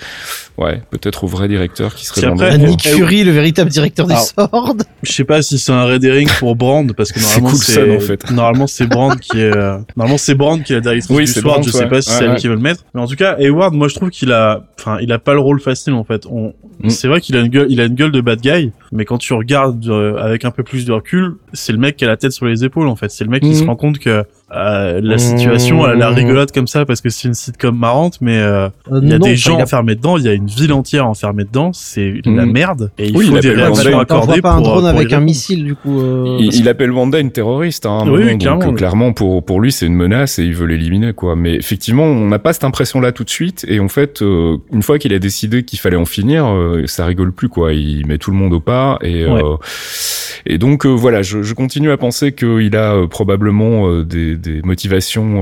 Speaker 1: Ouais, peut-être au vrai directeur qui serait
Speaker 5: après-
Speaker 4: Nick Fury, le véritable directeur du
Speaker 5: Alors,
Speaker 4: Sword.
Speaker 5: Je sais pas si c'est un red herring pour Brand parce que normalement c'est
Speaker 1: ça, en fait.
Speaker 5: normalement c'est Brand qui est euh, normalement c'est Brand qui est la directrice
Speaker 1: Oui,
Speaker 5: du Sword.
Speaker 1: Brand,
Speaker 5: je sais
Speaker 1: ouais.
Speaker 5: pas si
Speaker 1: Ouais,
Speaker 5: c'est elle
Speaker 1: ouais.
Speaker 5: qui veut le mettre, mais en tout cas Hayward, moi je trouve qu'il a enfin il a pas le rôle facile en fait. On
Speaker 1: Mm.
Speaker 5: c'est vrai qu'il a une gueule il a une gueule de bad guy, mais quand tu regardes euh, avec un peu plus de recul, c'est le mec qui a la tête sur les épaules en fait. C'est le mec qui
Speaker 1: Mhm.
Speaker 5: se rend compte que euh, la situation elle a la
Speaker 4: Mhm.
Speaker 5: rigolote comme ça parce que c'est une sitcom marrante, mais euh,
Speaker 4: Euh,
Speaker 5: il y a
Speaker 4: non,
Speaker 5: des gens
Speaker 4: il a-
Speaker 5: enfermés dedans, il y a une ville entière enfermée dedans, c'est la
Speaker 1: Mhm.
Speaker 5: merde et il
Speaker 1: Oui, il
Speaker 5: faut des
Speaker 1: appelle
Speaker 5: réactions accordées
Speaker 4: voit pas un drone
Speaker 5: pour
Speaker 4: avec un missile du coup. euh,
Speaker 1: Il, il appelle Wanda une terroriste, hein, à un
Speaker 5: Oui,
Speaker 1: moment,
Speaker 5: oui,
Speaker 1: donc,
Speaker 5: clairement,
Speaker 1: euh,
Speaker 5: oui.
Speaker 1: clairement pour pour lui c'est une menace et il veut l'éliminer quoi. Mais effectivement, on n'a pas cette impression-là tout de suite et en fait, euh, une fois qu'il a décidé qu'il fallait en finir, euh, ça rigole plus quoi. Il met tout le monde au pas et
Speaker 5: Ouais.
Speaker 1: Et donc euh, voilà, je, je continue à penser qu'il a euh, probablement euh, des, des motivations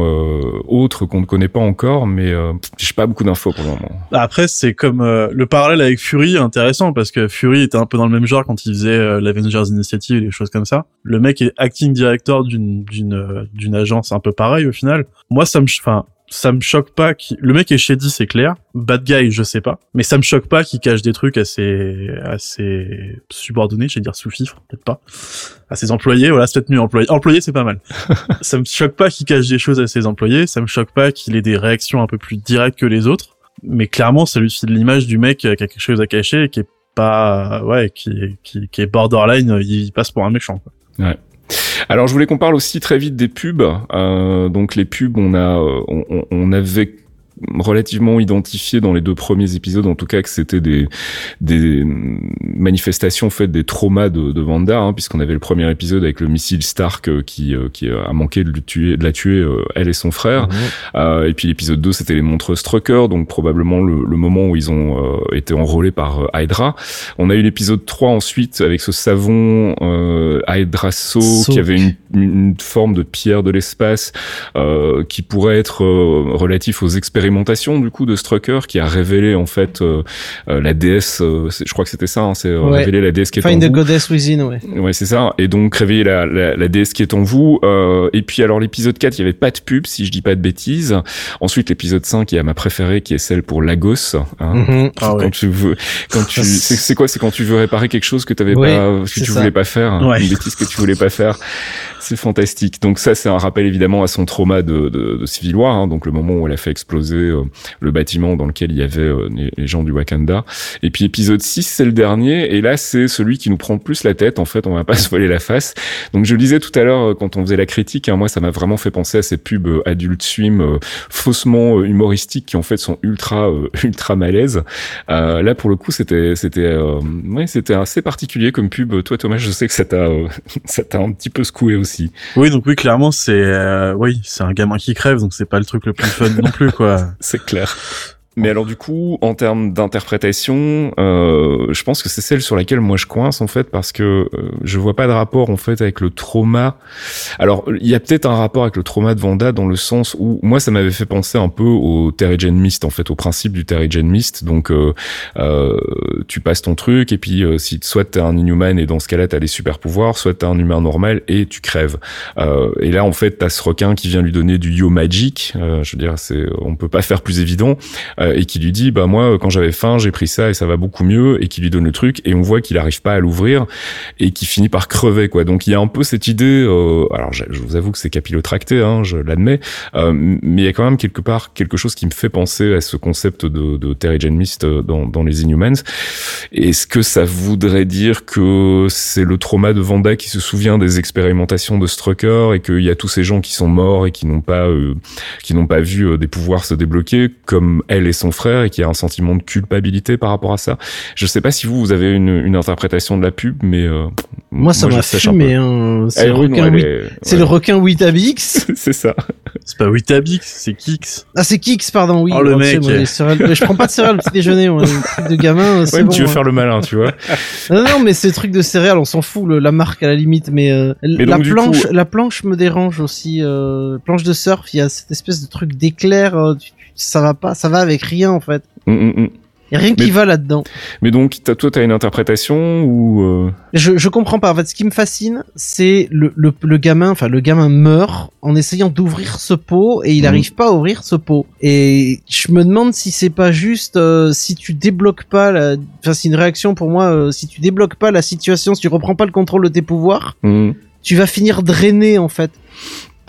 Speaker 1: autres qu'on ne connaît pas encore, mais j'ai pas beaucoup d'infos pour le moment.
Speaker 5: Après, c'est comme le parallèle avec Fury intéressant parce que Fury était un peu dans le même genre quand il faisait l'Avengers Initiative et des choses comme ça. Le mec est acting director d'une d'une d'une agence un peu pareil au final. Moi, ça me enfin ça me choque pas qu'il le mec est shady c'est clair. Bad guy je sais pas. Mais ça me choque pas qu'il cache des trucs assez assez subordonnés je vais dire sous fifre peut-être pas. À ses employés voilà c'est peut-être mieux. Employé employé c'est pas mal. Ça me choque pas qu'il cache des choses à ses employés. Ça me choque pas qu'il ait des réactions un peu plus directes que les autres. Mais clairement ça lui file l'image du mec qui a quelque chose à cacher et qui est pas ouais qui est- qui, qui est borderline il passe pour un méchant quoi.
Speaker 1: Alors je voulais qu'on parle aussi très vite des pubs. Euh, donc les pubs, on a, euh, on, avait relativement identifié dans les deux premiers épisodes, en tout cas, que c'était des des manifestations faites des traumas de, de Wanda, hein, puisqu'on avait le premier épisode avec le missile Stark euh, qui euh, qui a manqué de, le tuer, de la tuer euh, elle et son frère. Euh, et puis l'épisode 2, c'était les montres Strucker, donc probablement le, le moment où ils ont euh, été enrôlés par euh, Hydra. On a eu l'épisode 3 ensuite avec ce savon euh, Saw. qui avait une, une forme de pierre de l'espace euh, qui pourrait être euh, relatif aux expérimentations du coup de Strucker qui a révélé en fait euh, euh, la déesse, euh, je crois que c'était ça, hein, c'est
Speaker 4: Ouais.
Speaker 1: révéler la déesse qui est en
Speaker 4: Find the
Speaker 1: vous.
Speaker 4: Goddess Within, ouais.
Speaker 1: Ouais, c'est ça. Et donc réveiller la, la, la déesse qui est en vous. Euh, et puis alors l'épisode 4, il y avait pas de pub, si je dis pas de bêtises. Ensuite l'épisode 5, il y a ma préférée qui est celle pour Lagos. Hein,
Speaker 4: Mhm.
Speaker 5: Ah ouais.
Speaker 1: Quand tu veux, quand tu, c'est quoi C'est quand tu veux réparer quelque chose que t'avais pas, que tu
Speaker 4: ça.
Speaker 1: voulais pas faire,
Speaker 5: Ouais.
Speaker 1: une bêtise que tu voulais pas faire. C'est fantastique. Donc ça, c'est un rappel évidemment à son trauma de, de, de Civil War, hein, donc le moment où elle a fait exploser euh, le bâtiment dans lequel il y avait euh, les, gens du Wakanda. Et puis épisode 6, c'est le dernier, et là c'est celui qui nous prend plus la tête. En fait, on va pas se voiler la face. Donc je le disais tout à l'heure euh, quand on faisait la critique, hein, moi ça m'a vraiment fait penser à ces pubs euh, Adult Swim faussement humoristiques qui en fait sont ultra ultra malaises. Euh, là pour le coup c'était c'était ouais c'était assez particulier comme pub. Toi Thomas, je sais que ça t'a ça t'a un petit peu secoué aussi.
Speaker 5: Oui, donc oui, clairement, c'est oui, c'est un gamin qui crève, donc c'est pas le truc le plus fun non plus, quoi.
Speaker 1: C'est clair. Mais alors du coup, en termes d'interprétation, euh, je pense que c'est celle sur laquelle moi je coince en fait parce que euh, je vois pas de rapport en fait avec le trauma. Alors il y a peut-être un rapport avec le trauma de Vanda dans le sens où moi ça m'avait fait penser un peu au Terrigen Mist en fait, au principe du Terrigen Mist. Donc euh, euh, tu passes ton truc et puis euh, si soit t'es un Inhuman et dans ce cas-là t'as des super pouvoirs, soit t'es un humain normal et tu crèves. Euh, et là en fait t'as ce requin qui vient lui donner du Yo Magic. Je veux dire c'est on peut pas faire plus évident. Et qui lui dit bah moi quand j'avais faim j'ai pris ça et ça va beaucoup mieux et qui lui donne le truc et on voit qu'il arrive pas à l'ouvrir et qui finit par crever quoi. Donc il y a un peu cette idée. euh, alors je, je vous avoue que c'est capillotracté, hein, je l'admets, euh, mais il y a quand même quelque part quelque chose qui me fait penser à ce concept de, de Terry Jane Mist euh, dans, dans les Inhumans. Est-ce que ça voudrait dire que c'est le trauma de Vanda qui se souvient des expérimentations de Strucker et qu'il y a tous ces gens qui sont morts et qui n'ont pas euh, qui n'ont pas vu euh, des pouvoirs se débloquer comme elle son frère et qui a un sentiment de culpabilité par rapport à ça. Je sais pas si vous vous avez une, une interprétation de la pub, mais euh,
Speaker 4: Moi, ça m'a fumé. Hein. C'est le requin,
Speaker 1: elle
Speaker 4: Wit-
Speaker 1: est-
Speaker 4: c'est
Speaker 1: ouais.
Speaker 4: le requin Witabix.
Speaker 1: c'est ça.
Speaker 5: C'est pas Witabix, c'est Kix.
Speaker 4: Ah, c'est Kix, pardon, oui.
Speaker 5: Oh, le mec.
Speaker 4: moi, les céréales- Je prends pas de céréales au petit déjeuner, moi. De gamin, c'est
Speaker 1: Ouais,
Speaker 4: bon.
Speaker 1: tu veux
Speaker 4: hein.
Speaker 1: faire le malin, tu vois.
Speaker 4: Non, non, mais ces trucs de céréales, on s'en fout, le- la marque à la limite, mais, euh, la
Speaker 1: donc,
Speaker 4: planche,
Speaker 1: coup-
Speaker 4: la planche me dérange aussi. Euh, planche de surf, il y a cette espèce de truc d'éclair, euh, tu- ça va pas, ça va avec rien en fait.
Speaker 1: Mm, mm, mm.
Speaker 4: Y a rien qui va là-dedans.
Speaker 1: Mais donc, t'as- toi, t'as une interprétation ou euh,
Speaker 4: Je, je comprends pas. En fait, ce qui me fascine, c'est le, le, le gamin, enfin, le gamin meurt en essayant d'ouvrir ce pot et il
Speaker 1: Mhm.
Speaker 4: arrive pas à ouvrir ce pot. Et je me demande si c'est pas juste, euh, si tu débloques pas la, enfin, c'est une réaction pour moi, euh, si tu débloques pas la situation, si tu reprends pas le contrôle de tes pouvoirs,
Speaker 1: mm.
Speaker 4: tu vas finir drainé, en fait.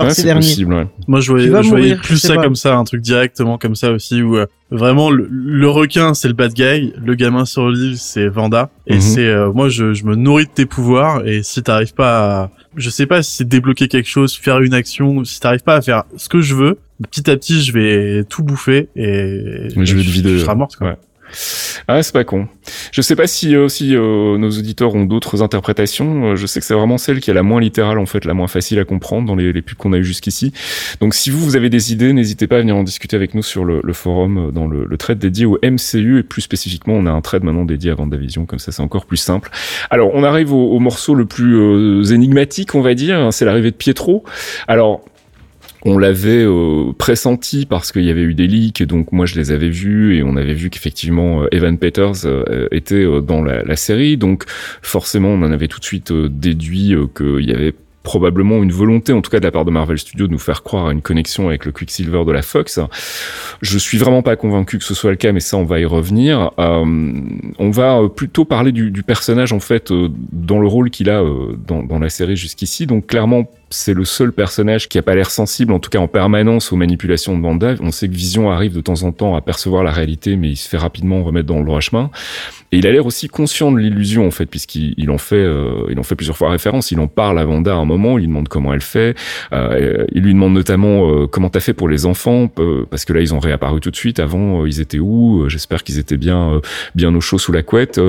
Speaker 4: Par
Speaker 1: Ouais,
Speaker 4: ces
Speaker 1: c'est
Speaker 4: derniers.
Speaker 1: possible. Ouais.
Speaker 5: Moi, je voyais,
Speaker 4: Tu
Speaker 5: je voyais
Speaker 4: mourir,
Speaker 5: plus
Speaker 4: je
Speaker 5: ça
Speaker 4: pas.
Speaker 5: comme ça, un truc directement comme ça aussi, où euh, vraiment le, le requin c'est le bad guy, le gamin sur l'île c'est Vanda, et
Speaker 1: Mhm.
Speaker 5: c'est euh, moi je, je me nourris de tes pouvoirs, et si t'arrives pas, à, je sais pas si c'est débloquer quelque chose, faire une action, si t'arrives pas à faire ce que je veux, petit à petit je vais tout bouffer et
Speaker 1: je vais te vider,
Speaker 5: Je serai morte quoi.
Speaker 1: ouais. Ah, c'est pas con. Je sais pas si euh, si euh, nos auditeurs ont d'autres interprétations. Euh, Je sais que c'est vraiment celle qui est la moins littérale en fait, la moins facile à comprendre dans les, les pubs qu'on a eu jusqu'ici. Donc si vous vous avez des idées, n'hésitez pas à venir en discuter avec nous sur le, le forum euh, dans le, le thread dédié au MCU et plus spécifiquement, on a un thread maintenant dédié à Vendavision, comme ça c'est encore plus simple. Alors on arrive au, au morceau le plus euh, énigmatique, on va dire. c'est l'arrivée de Pietro. Alors on l'avait euh, pressenti parce qu'il y avait eu des leaks, donc moi je les avais vus et on avait vu qu'effectivement euh, Evan Peters euh, était dans la, série, donc forcément on en avait tout de suite déduit qu'il y avait probablement une volonté, en tout cas de la part de Marvel Studios, de nous faire croire à une connexion avec le Quicksilver de la Fox. Je suis vraiment pas convaincu que ce soit le cas, mais ça on va y revenir. On va plutôt parler du, personnage en fait dans le rôle qu'il a dans, dans la série jusqu'ici. Donc clairement c'est le seul personnage qui a pas l'air sensible, en tout cas en permanence, aux manipulations de Wanda. On sait que Vision arrive de temps en temps à percevoir la réalité, mais il se fait rapidement remettre dans le droit chemin. Et il a l'air aussi conscient de l'illusion, en fait, puisqu'il il en fait, euh, il en fait plusieurs fois référence. Il en parle à Wanda à un moment, il lui demande comment elle fait. Euh, il lui demande notamment euh, comment t'as fait pour les enfants, parce que là ils ont réapparu tout de suite. Avant, euh, ils étaient où Euh, J'espère qu'ils étaient bien, euh, bien au chaud sous la couette.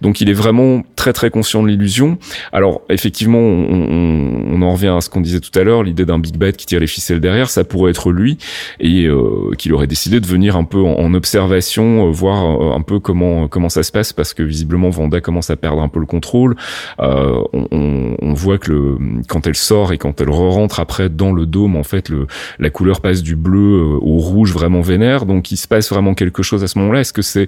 Speaker 1: Donc il est vraiment très très conscient de l'illusion. Alors effectivement, on, on, on en revient à ce qu'on disait tout à l'heure, l'idée d'un big bad qui tire les ficelles derrière, ça pourrait être lui et euh, qu'il aurait décidé de venir un peu en, observation, euh, voir euh, un peu comment comment ça se passe parce que visiblement Vanda commence à perdre un peu le contrôle. Euh, on, on, on voit que le quand elle sort et quand elle re-rentre après dans le dôme, en fait, le la couleur passe du bleu euh, au rouge vraiment vénère. Donc il se passe vraiment quelque chose à ce moment-là. Est-ce que c'est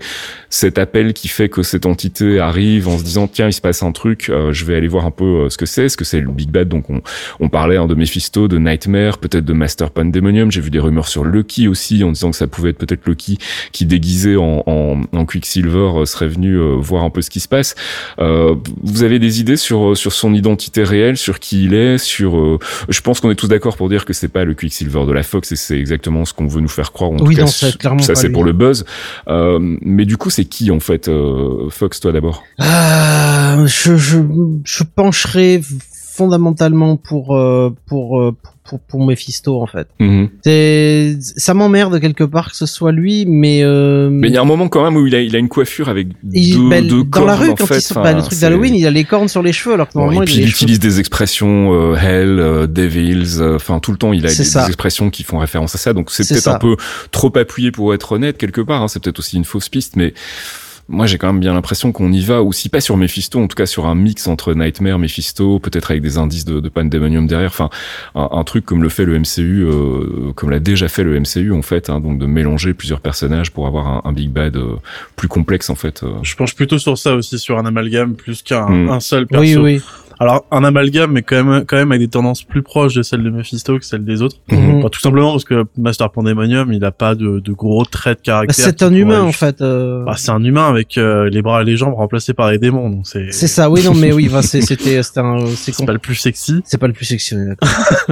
Speaker 1: cet appel qui fait que cette entité arrive en se disant tiens il se passe un truc, je vais aller voir un peu ce que c'est. Est-ce que c'est le Big Bad Donc on, on parlait hein, de Mephisto, de Nightmare, peut-être de Master Pandemonium. J'ai vu des rumeurs sur Lucky aussi en disant que ça pouvait être peut-être Lucky qui déguisé en, en, en Quicksilver euh, serait venu euh, voir un peu ce qui se passe. Euh, vous avez des idées sur sur son identité réelle, sur qui il est, sur. euh, je pense qu'on est tous d'accord pour dire que c'est pas le Quicksilver de la Fox et c'est exactement ce qu'on veut nous faire croire. En
Speaker 4: Oui,
Speaker 1: tout
Speaker 4: non,
Speaker 1: cas, ça c'est pour le buzz. Euh, mais du coup, c'est qui en fait, euh, Fox, toi d'abord?
Speaker 4: Euh, je, je, je pencherai fondamentalement pour, euh, pour, euh, pour, pour, pour Mephisto, en fait.
Speaker 1: Mhm.
Speaker 4: C'est, ça m'emmerde quelque part que ce soit lui, mais, euh,
Speaker 1: Mais il y a un moment quand même où il a, il a une coiffure avec
Speaker 4: il-
Speaker 1: deux,
Speaker 4: bah,
Speaker 1: deux
Speaker 4: dans la
Speaker 1: cornes,
Speaker 4: rue,
Speaker 1: en
Speaker 4: quand
Speaker 1: fait.
Speaker 4: il sort,
Speaker 1: Enfin,
Speaker 4: le truc d'Halloween, il a les cornes sur les cheveux, alors que
Speaker 1: Bon,
Speaker 4: normalement
Speaker 1: et puis
Speaker 4: il
Speaker 1: il
Speaker 4: les cheveux.
Speaker 1: utilise des expressions euh, hell, euh, devils, enfin tout le temps il a des, des expressions qui font référence à ça. Donc c'est peut-être un peu trop appuyé pour être honnête quelque part. Hein, c'est peut-être aussi une fausse piste, mais moi j'ai quand même bien l'impression qu'on y va aussi pas sur Mephisto, en tout cas sur un mix entre Nightmare, Mephisto, peut-être avec des indices de, de Pandemonium derrière. Enfin un, un truc comme le fait le MCU, euh, comme l'a déjà fait le MCU en fait, hein, donc de mélanger plusieurs personnages pour avoir un, un big bad euh, plus complexe en fait. euh.
Speaker 5: Je penche plutôt sur ça aussi, sur un amalgame plus qu'un
Speaker 1: Mm.
Speaker 5: un seul perso.
Speaker 4: Oui, oui.
Speaker 5: Alors un amalgame, mais quand même, quand même avec des tendances plus proches de celles de Mephisto que celles des autres.
Speaker 4: Mhm.
Speaker 5: Enfin, tout simplement parce que Master Pandemonium, il a pas de, de gros traits de
Speaker 4: Bah,
Speaker 5: caractère.
Speaker 4: c'est un humain en fait. euh,
Speaker 5: Bah, c'est un humain avec euh, les bras et les jambes remplacés par des démons, donc c'est
Speaker 4: C'est ça, oui, non, mais oui, bah, c'est- c'était, c'était un, c'est
Speaker 5: c'est pas le plus sexy.
Speaker 4: C'est pas le plus sexy, on est d'accord.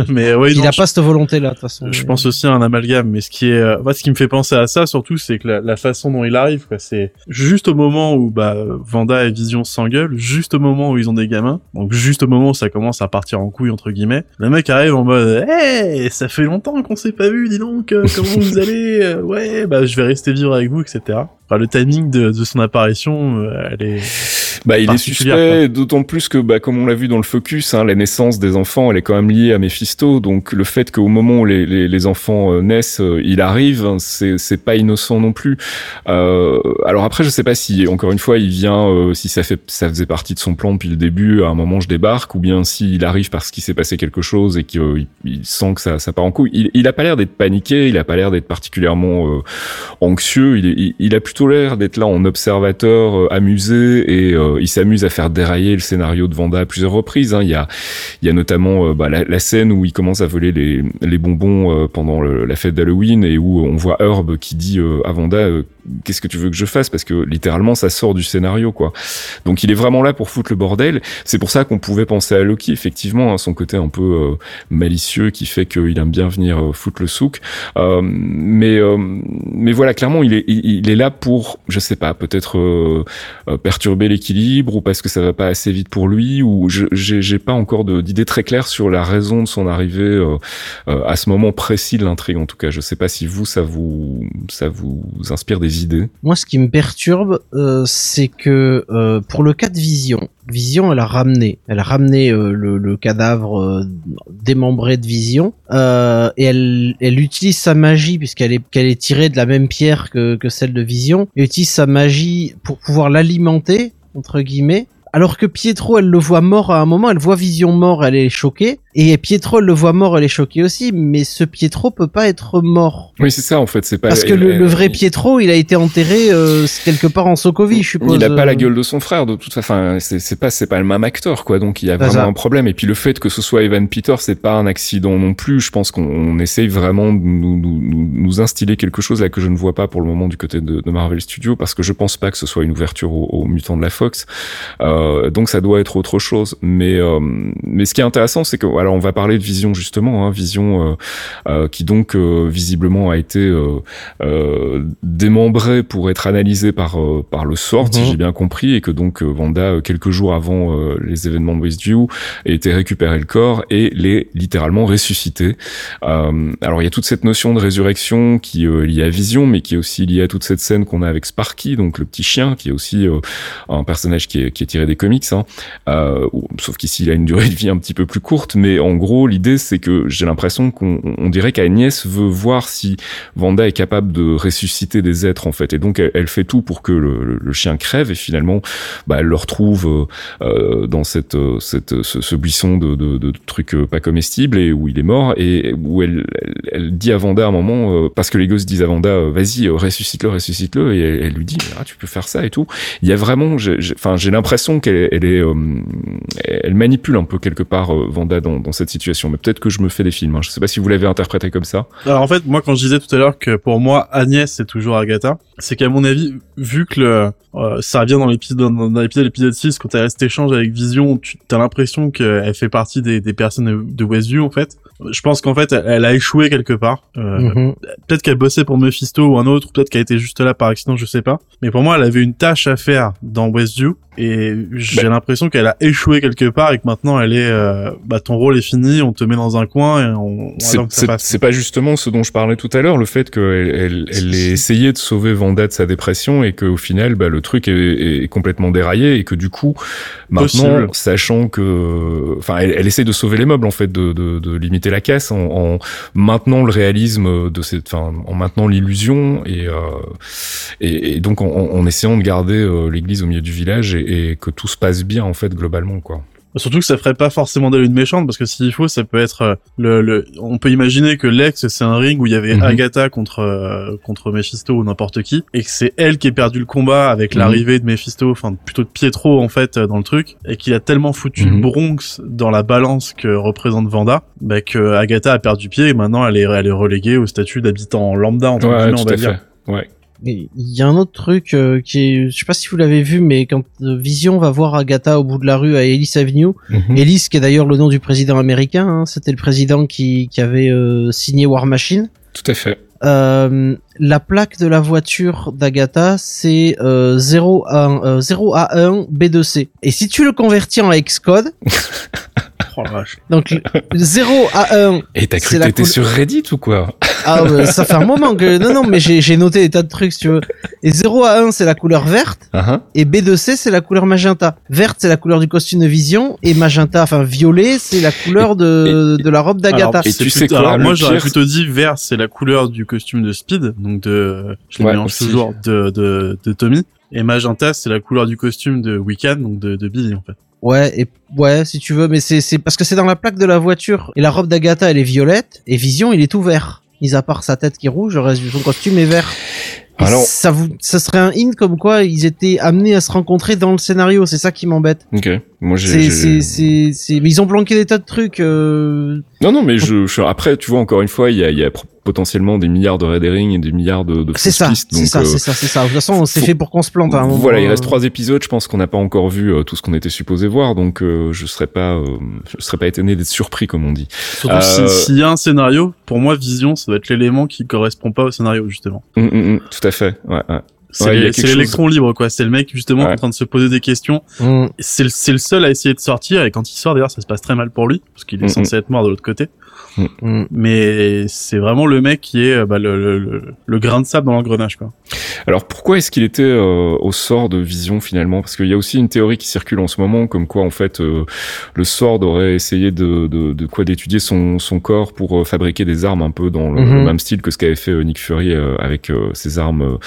Speaker 5: mais oui,
Speaker 4: Il
Speaker 5: non,
Speaker 4: a
Speaker 5: je-
Speaker 4: pas cette volonté-là, de toute façon.
Speaker 5: Je pense aussi à un amalgame, mais ce qui est, euh, moi, ce qui me fait penser à ça surtout, c'est que la, la façon dont il arrive, quoi, c'est juste au moment où bah Vanda et Vision s'engueulent, juste au moment où ils ont des gamins, donc juste au moment où ça commence à partir en couille entre guillemets, le mec arrive en mode, hey, ça fait longtemps qu'on s'est pas vu, dis donc, euh, comment vous allez, Euh, ouais, bah je vais rester vivre avec vous, etc. Enfin, le timing de, de son apparition, euh, elle est
Speaker 1: Bah, il est suspect, d'autant plus que, bah, comme on l'a vu dans le focus, hein, la naissance des enfants, elle est quand même liée à Mephisto. Donc, le fait qu'au moment où les, les, les enfants euh, naissent, euh, il arrive, hein, c'est, c'est pas innocent non plus. Euh, alors après, je sais pas si, encore une fois, il vient, euh, si ça fait, ça faisait partie de son plan depuis le début, à un moment je débarque, ou bien s'il arrive parce qu'il s'est passé quelque chose et qu'il il sent que ça, ça part en couille. Il, il a pas l'air d'être paniqué, il a pas l'air d'être particulièrement euh, anxieux. Il, il, il a plutôt l'air d'être là en observateur, euh, amusé, et euh, il s'amuse à faire dérailler le scénario de Vanda à plusieurs reprises. hein. Il y a, il y a notamment euh, bah, la, scène où il commence à voler les, les bonbons euh, pendant la fête d'Halloween et où on voit Herb qui dit euh, à Vanda qu'est-ce que tu veux que je fasse? Parce que littéralement ça sort du scénario quoi. Donc il est vraiment là pour foutre le bordel. C'est pour ça qu'on pouvait penser à Loki effectivement, hein, son côté un peu malicieux qui fait qu'il aime bien venir foutre le souk. Mais mais voilà clairement il est il, il est là pour je sais pas peut-être perturber l'équilibre ou parce que ça va pas assez vite pour lui ou j'ai pas encore d'idée très claire sur la raison de son arrivée euh, euh, à ce moment précis de l'intrigue en tout cas. Je sais pas si vous ça vous ça vous inspire des idées.
Speaker 4: Moi, ce qui me perturbe, euh, c'est que pour le cas de Vision, Vision, elle a ramené, elle a ramené le, cadavre démembré de Vision, et elle, elle utilise sa magie puisqu'elle est, qu'elle est tirée de la même pierre que, que celle de Vision, et utilise sa magie pour pouvoir l'alimenter Alors que Pietro, elle le voit mort à un moment, elle voit Vision mort, elle est choquée. Et Pietro, le voit mort, elle est choquée aussi. Mais ce Pietro peut pas être mort.
Speaker 1: oui c'est ça en fait c'est pas
Speaker 4: Parce que
Speaker 1: elle-
Speaker 4: le,
Speaker 1: elle-
Speaker 4: le vrai Pietro, il a été enterré euh, quelque part en Sokovie, je suppose.
Speaker 1: Il a pas la
Speaker 4: euh.
Speaker 1: gueule de son frère de toute façon. Enfin, c'est pas c'est pas le même acteur quoi. Donc il y a vraiment
Speaker 4: ça.
Speaker 1: un problème. Et puis le fait que ce soit Evan Peters, c'est pas un accident non plus. Je pense qu'on on essaye vraiment de nous, nous, nous, nous instiller quelque chose là que je ne vois pas pour le moment du côté de, de Marvel Studios parce que je pense pas que ce soit une ouverture aux, aux mutants de la Fox. Euh, donc ça doit être autre chose. Mais euh, mais ce qui est intéressant, c'est que alors on va parler de Vision justement, hein, Vision euh, euh, qui donc euh, visiblement a été démembré pour être analysé par par le sort, si
Speaker 4: Mhm.
Speaker 1: j'ai bien compris, et que donc Wanda euh, quelques jours avant les événements de Westview a été récupérer le corps et l'est littéralement ressuscité. Alors il y a toute cette notion de résurrection qui est liée à Vision, mais qui est aussi liée à toute cette scène qu'on a avec Sparky, donc le petit chien, qui est aussi un personnage qui est, qui est tiré des comics. Hein. Sauf qu'ici il a une durée de vie un petit peu plus courte, mais en gros l'idée c'est que j'ai l'impression qu'on on dirait qu'Agnès veut voir si Vanda est capable de ressusciter des êtres en fait, et donc elle, fait tout pour que le, chien crève. Et finalement bah, elle le retrouve euh, euh, dans cette, euh, ce, buisson de, trucs pas comestibles et où il est mort. Et où elle, dit à Vanda à un moment parce que les gosses disent à Vanda vas-y ressuscite-le ressuscite-le. Et elle, lui dit ah tu peux faire ça et tout. Il y a vraiment enfin j'ai l'impression qu'elle elle manipule un peu quelque part Vanda dans, dans cette situation mais peut-être que je me fais des films hein. je sais pas si vous l'avez interprété comme ça
Speaker 5: Alors en fait, moi quand je disais tout à l'heure que pour moi Agnès c'est toujours Agatha, c'est qu'à mon avis, vu que euh, ça revient dans l'épisode dans, dans l'épisode l'épisode 6 quand elle a cet échange avec Vision, tu as l'impression qu'elle fait partie des, personnes de Westview en fait. Je pense qu'en fait elle, a échoué quelque part. Euh,
Speaker 4: Mhm.
Speaker 5: Peut-être qu'elle bossait pour Mephisto ou un autre, peut-être qu'elle était juste là par accident, je sais pas. Mais pour moi, elle avait une tâche à faire dans Westview et j'ai
Speaker 1: Bah.
Speaker 5: l'impression qu'elle a échoué quelque part et que maintenant elle est, euh, bah ton rôle est fini, on te met dans un coin et on,
Speaker 1: C'est- pas justement ce dont je parlais tout à l'heure, le fait qu'elle elle, elle ait essayé de sauver Vanda de sa dépression et qu'au final, bah, le truc est, est complètement déraillé et que du coup, maintenant,
Speaker 5: Possible.
Speaker 1: sachant que, enfin, elle, elle essaie de sauver les meubles en fait, de, de, de limiter la casse en, en maintenant le réalisme de cette, enfin, en maintenant l'illusion et, euh, et, et donc en, en essayant de garder euh, l'église au milieu du village et, et que tout se passe bien en fait globalement quoi.
Speaker 5: Surtout que ça ferait pas forcément d'elle une méchante, parce que s'il faut, ça peut être euh, le, le, on peut imaginer que l'ex, c'est un ring où il y avait
Speaker 1: Mhm.
Speaker 5: Agatha contre, euh, contre Mephisto ou n'importe qui, et que c'est elle qui ait perdu le combat avec
Speaker 1: Mhm.
Speaker 5: l'arrivée de Mephisto, enfin, plutôt de Pietro, en fait, euh, dans le truc, et qu'il a tellement foutu le Bronx dans la balance que représente Vanda, bah, que Agatha a perdu pied, et maintenant elle est, elle est reléguée au statut d'habitant lambda, entre
Speaker 1: Ouais,
Speaker 5: guillemets, on
Speaker 1: tout
Speaker 5: va
Speaker 1: à
Speaker 5: dire.
Speaker 1: fait. Ouais.
Speaker 4: Il y a un autre truc euh, qui est, je sais pas si vous l'avez vu, mais quand euh, Vision va voir Agatha au bout de la rue à Ellis Avenue,
Speaker 1: Mhm.
Speaker 4: Ellis qui est d'ailleurs le nom du président américain, hein, c'était le président qui, qui avait euh, signé War Machine.
Speaker 1: Tout à fait.
Speaker 4: Euh, la plaque de la voiture d'Agatha, c'est euh, 0 à, euh, 0 à 1 B2C. Et si tu le convertis en Xcode,
Speaker 5: Oh la vache.
Speaker 4: donc le 0 à 1,
Speaker 1: Et t'as cru que
Speaker 4: la
Speaker 1: t'étais sur Reddit ou quoi
Speaker 4: ah ouais, ça fait un moment que... Non, non, mais j'ai j'ai noté des tas de trucs, si tu veux. Et 0 à 1, c'est la couleur verte.
Speaker 1: Ah, hein
Speaker 4: Et B2C, c'est la couleur magenta. Verte, c'est la couleur du costume de Vision. Et magenta, enfin violet, c'est la couleur de, de la robe d'Agatha.
Speaker 5: Alors,
Speaker 1: Et tu sais quoi,
Speaker 5: alors moi j'aurais plutôt dit vert, c'est la couleur du costume de Speed, donc de, je
Speaker 1: Ouais,
Speaker 5: mélange
Speaker 1: aussi.
Speaker 5: toujours, de, de, de Tommy. Et magenta, c'est la couleur du costume de Wiccan, donc de, de Billy en fait.
Speaker 4: Ouais, et ouais, si tu veux, mais c'est c'est parce que c'est dans la plaque de la voiture. Et la robe d'Agatha, elle est violette. Et Vision, il est tout vert. Mis à part sa tête qui est rouge, le reste de son costume est vert. Et
Speaker 1: Alors-
Speaker 4: ça vous, ça serait un in comme quoi ils étaient amenés à se rencontrer dans le scénario. C'est ça qui m'embête.
Speaker 1: Ok. Moi, j'ai.
Speaker 4: C'est, mais ils ont planqué des tas de trucs. Euh...
Speaker 1: Non, non, mais je, je- après, tu vois, encore une fois, il y a, y a potentiellement des milliards de red herring et des milliards de, de
Speaker 4: C'est ça,
Speaker 1: pistes.
Speaker 4: c'est ça,
Speaker 1: euh,
Speaker 4: c'est ça, c'est ça. De toute façon, c'est
Speaker 1: faut-
Speaker 4: fait pour qu'on se plante à un moment.
Speaker 1: Voilà, il
Speaker 4: euh.
Speaker 1: reste trois épisodes. Je pense qu'on n'a pas encore vu euh, tout ce qu'on était supposé voir, donc euh, je serais pas, euh, je serais pas étonné d'être surpris, comme on dit.
Speaker 5: Surtout
Speaker 1: Euh,
Speaker 5: si- s'il y a un scénario, pour moi Vision, ça doit être l'élément qui correspond pas au scénario justement.
Speaker 1: Hum, hum, hum, tout à fait. Ouais, ouais.
Speaker 5: C'est
Speaker 1: Ouais,
Speaker 5: l'électron
Speaker 1: chose-
Speaker 5: libre quoi. C'est le mec justement
Speaker 1: Ouais.
Speaker 5: en train de se poser des questions.
Speaker 4: Mm.
Speaker 5: C'est le, c'est le seul à essayer de sortir et quand il sort d'ailleurs ça se passe très mal pour lui parce qu'il est censé être mort de l'autre côté.
Speaker 4: Mm.
Speaker 5: Mais c'est vraiment le mec qui est euh, bah, le, le, le, grain de sable dans l'engrenage quoi.
Speaker 1: Alors pourquoi est-ce qu'il était euh, au sort de Vision finalement? Parce qu'il y a aussi une théorie qui circule en ce moment, comme quoi en fait euh, le Sword aurait essayé de, de, de quoi d'étudier son, son corps pour euh, fabriquer des armes un peu dans le,
Speaker 4: Mhm.
Speaker 1: le même style que ce qu'avait fait euh, Nick Fury avec ses armes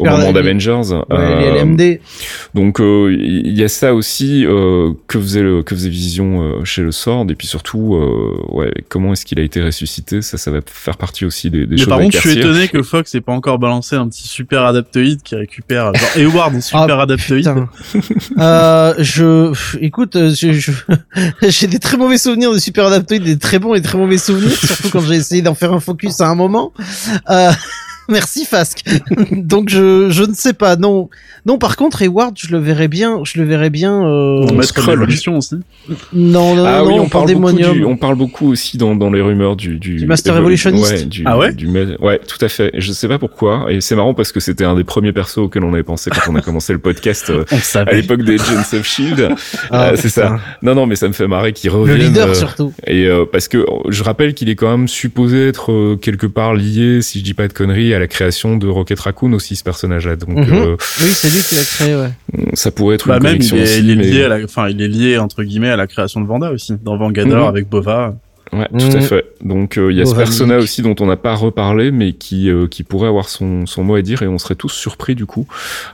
Speaker 1: au moment d'Avengers.
Speaker 4: ouais, LMD.
Speaker 1: Donc euh, il y a ça aussi euh, que faisait le, que faisait Vision chez le Sword et puis surtout euh, ouais comment est-ce qu'il a été ressuscité ça ça va faire partie aussi des, des
Speaker 5: Mais
Speaker 1: choses
Speaker 5: par contre, je suis étonné que Fox ait pas encore balancé un petit super adaptoïde qui récupère genre en super
Speaker 4: Ah,
Speaker 5: adaptoïde.
Speaker 4: Euh, je, écoute, euh, je, je- j'ai des très mauvais souvenirs de Super Adaptoid, des très bons et très mauvais souvenirs, surtout quand j'ai essayé d'en faire un focus à un moment. Euh, merci Fask. Donc je, je ne sais pas. Non, non. Par contre, Hayward, je le verrais bien. Je le verrais bien. Euh...
Speaker 5: On mettre
Speaker 1: Skrull.
Speaker 5: l'évolution aussi.
Speaker 4: Non, non,
Speaker 1: Ah
Speaker 4: non.
Speaker 1: oui, on parle, du, on parle beaucoup aussi dans, dans les rumeurs du, du,
Speaker 4: Du Master
Speaker 1: Evol-
Speaker 4: Evolutionist
Speaker 1: Ouais, du,
Speaker 5: Ah ouais
Speaker 1: du, ouais, tout à fait. Je sais pas pourquoi. Et c'est marrant parce que c'était un des premiers persos auxquels on avait pensé quand on a commencé le podcast euh,
Speaker 5: On le
Speaker 1: à l'époque des Agents of Shield.
Speaker 4: Ah,
Speaker 1: Euh, c'est ça. Non, non, mais ça me fait marrer qu'il
Speaker 4: Le
Speaker 1: revienne.
Speaker 4: leader
Speaker 1: euh,
Speaker 4: surtout.
Speaker 1: et euh, parce que euh, je rappelle qu'il est quand même supposé être euh, quelque part lié, si je dis pas de conneries, à la création de Rocket Raccoon aussi ce personnage-là. Donc
Speaker 4: Mhm.
Speaker 1: euh,
Speaker 4: Oui, c'est lui qui l'a créé. Ouais.
Speaker 1: ça pourrait être
Speaker 5: Bah
Speaker 1: une
Speaker 5: même il est,
Speaker 1: aussi.
Speaker 5: il est
Speaker 1: mais-
Speaker 5: lié à la, enfin il est lié entre guillemets à la création de Vanda aussi dans Vangador
Speaker 1: Mhm.
Speaker 5: avec Bova.
Speaker 1: Ouais, tout à fait. Donc euh, il y a ce personnage aussi dont on n'a pas reparlé, mais qui euh, qui pourrait avoir son son mot à dire et on serait tous surpris du coup.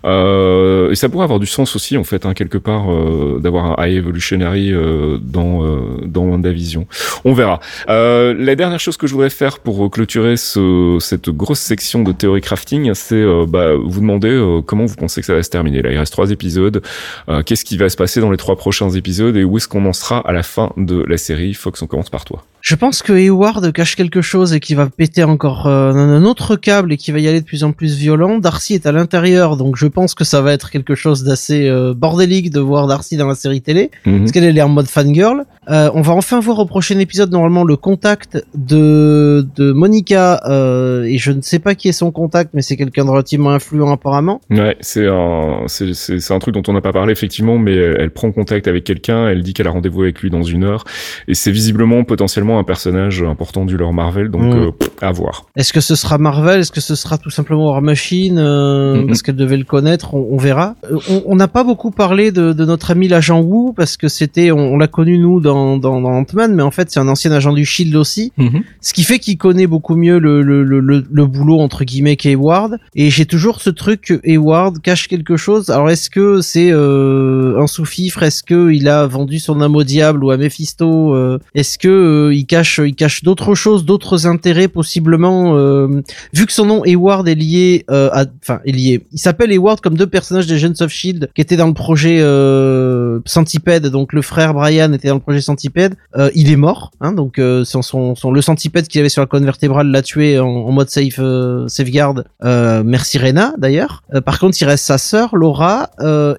Speaker 1: Euh, et ça pourrait avoir du sens aussi en fait, hein, quelque part, euh, d'avoir un High Evolutionary euh, dans euh, dans WandaVision. On verra. Euh, la dernière chose que je voudrais faire pour clôturer ce, cette grosse section de théorie crafting, c'est bah, vous demander euh, comment vous pensez que ça va se terminer. Là, il reste trois épisodes. Euh, Qu'est-ce qui va se passer dans les trois prochains épisodes et où est-ce qu'on en sera à la fin de la série Fox, on commence par toi.
Speaker 4: Je pense que Hayward cache quelque chose et qui va péter encore euh, un autre câble et qui va y aller de plus en plus violent. Darcy est à l'intérieur, donc je pense que ça va être quelque chose d'assez euh, bordélique de voir Darcy dans la série télé,
Speaker 1: Mhm.
Speaker 4: parce qu'elle elle est en mode fangirl. Euh, on va enfin voir au prochain épisode normalement le contact de de Monica euh, et je ne sais pas qui est son contact, mais c'est quelqu'un de relativement influent apparemment.
Speaker 1: Ouais, c'est un, c'est, un truc dont on n'a pas parlé effectivement, mais elle, elle prend contact avec quelqu'un, elle dit qu'elle a rendez-vous avec lui dans une heure, et c'est visiblement potentiellement un personnage important du lore Marvel, donc
Speaker 4: Mm.
Speaker 1: euh, pff, à voir.
Speaker 4: Est-ce que ce sera Marvel? Est-ce que ce sera tout simplement War Machine euh. Parce qu'elle devait le connaître, on, on verra. Euh, on- n'a pas beaucoup parlé de, de notre ami l'agent Wu parce que c'était, on, on l'a connu nous dans, dans, dans Ant-Man, mais en fait c'est un ancien agent du Shield aussi. Ce qui fait qu'il connaît beaucoup mieux le, le, le, le, le boulot entre guillemets qu'Hayward. Et j'ai toujours ce truc que Hayward cache quelque chose. Alors est-ce que c'est euh, un sous-fifre Est-ce que il a vendu son âme au diable ou à Mephisto euh, Est-ce que euh, il cache il cache d'autres choses, d'autres intérêts possiblement euh, Vu que son nom Hayward est lié euh, à, enfin est lié. Il s'appelle Hayward comme deux personnages des Agents of Shield qui étaient dans le projet euh, Centipede. Donc le frère Brian était dans le projet Centipede. Il est mort, hein, donc son, son, le centipède qu'il avait sur la colonne vertébrale l'a tué en, mode safe safeguard. Merci Rena d'ailleurs. Par contre, il reste sa sœur Laura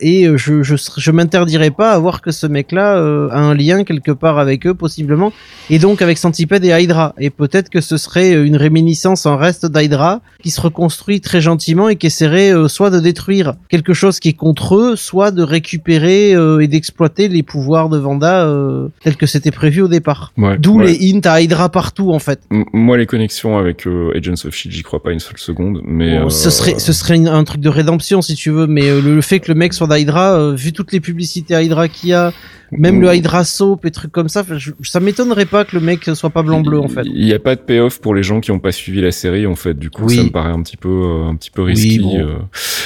Speaker 4: et je je, pas à voir que ce mec-là a un lien quelque part avec eux possiblement et donc avec Centipede et Hydra. Et peut-être que ce serait une réminiscence en reste d'Hydra qui se reconstruit très gentiment et qui essaierait euh, soit de détruire quelque chose qui est contre eux, soit de récupérer euh, et d'exploiter les pouvoirs de Vanda euh, tels que c'était prévu au départ.
Speaker 1: Ouais,
Speaker 4: D'où
Speaker 1: ouais.
Speaker 4: les hints à Hydra partout en fait.
Speaker 1: M- Moi, les connexions avec euh, Agents of Shield, j'y crois pas une seule seconde, mais
Speaker 4: Bon,
Speaker 1: euh,
Speaker 4: ce serait ce serait une- un truc de rédemption si tu veux, mais euh, le, le fait que le mec soit d'Hydra, euh, vu toutes les publicités à Hydra qu'il y a, même le Hydra Soap et trucs comme ça, je- ça m'étonnerait pas que le mec soit pas blanc bleu en fait.
Speaker 1: Il n'y a pas de payoff pour les gens qui n'ont pas suivi la série en fait. Du coup,
Speaker 4: Oui.
Speaker 1: ça me paraît un petit peu, euh, un petit peu risqué.
Speaker 4: bon.
Speaker 1: euh.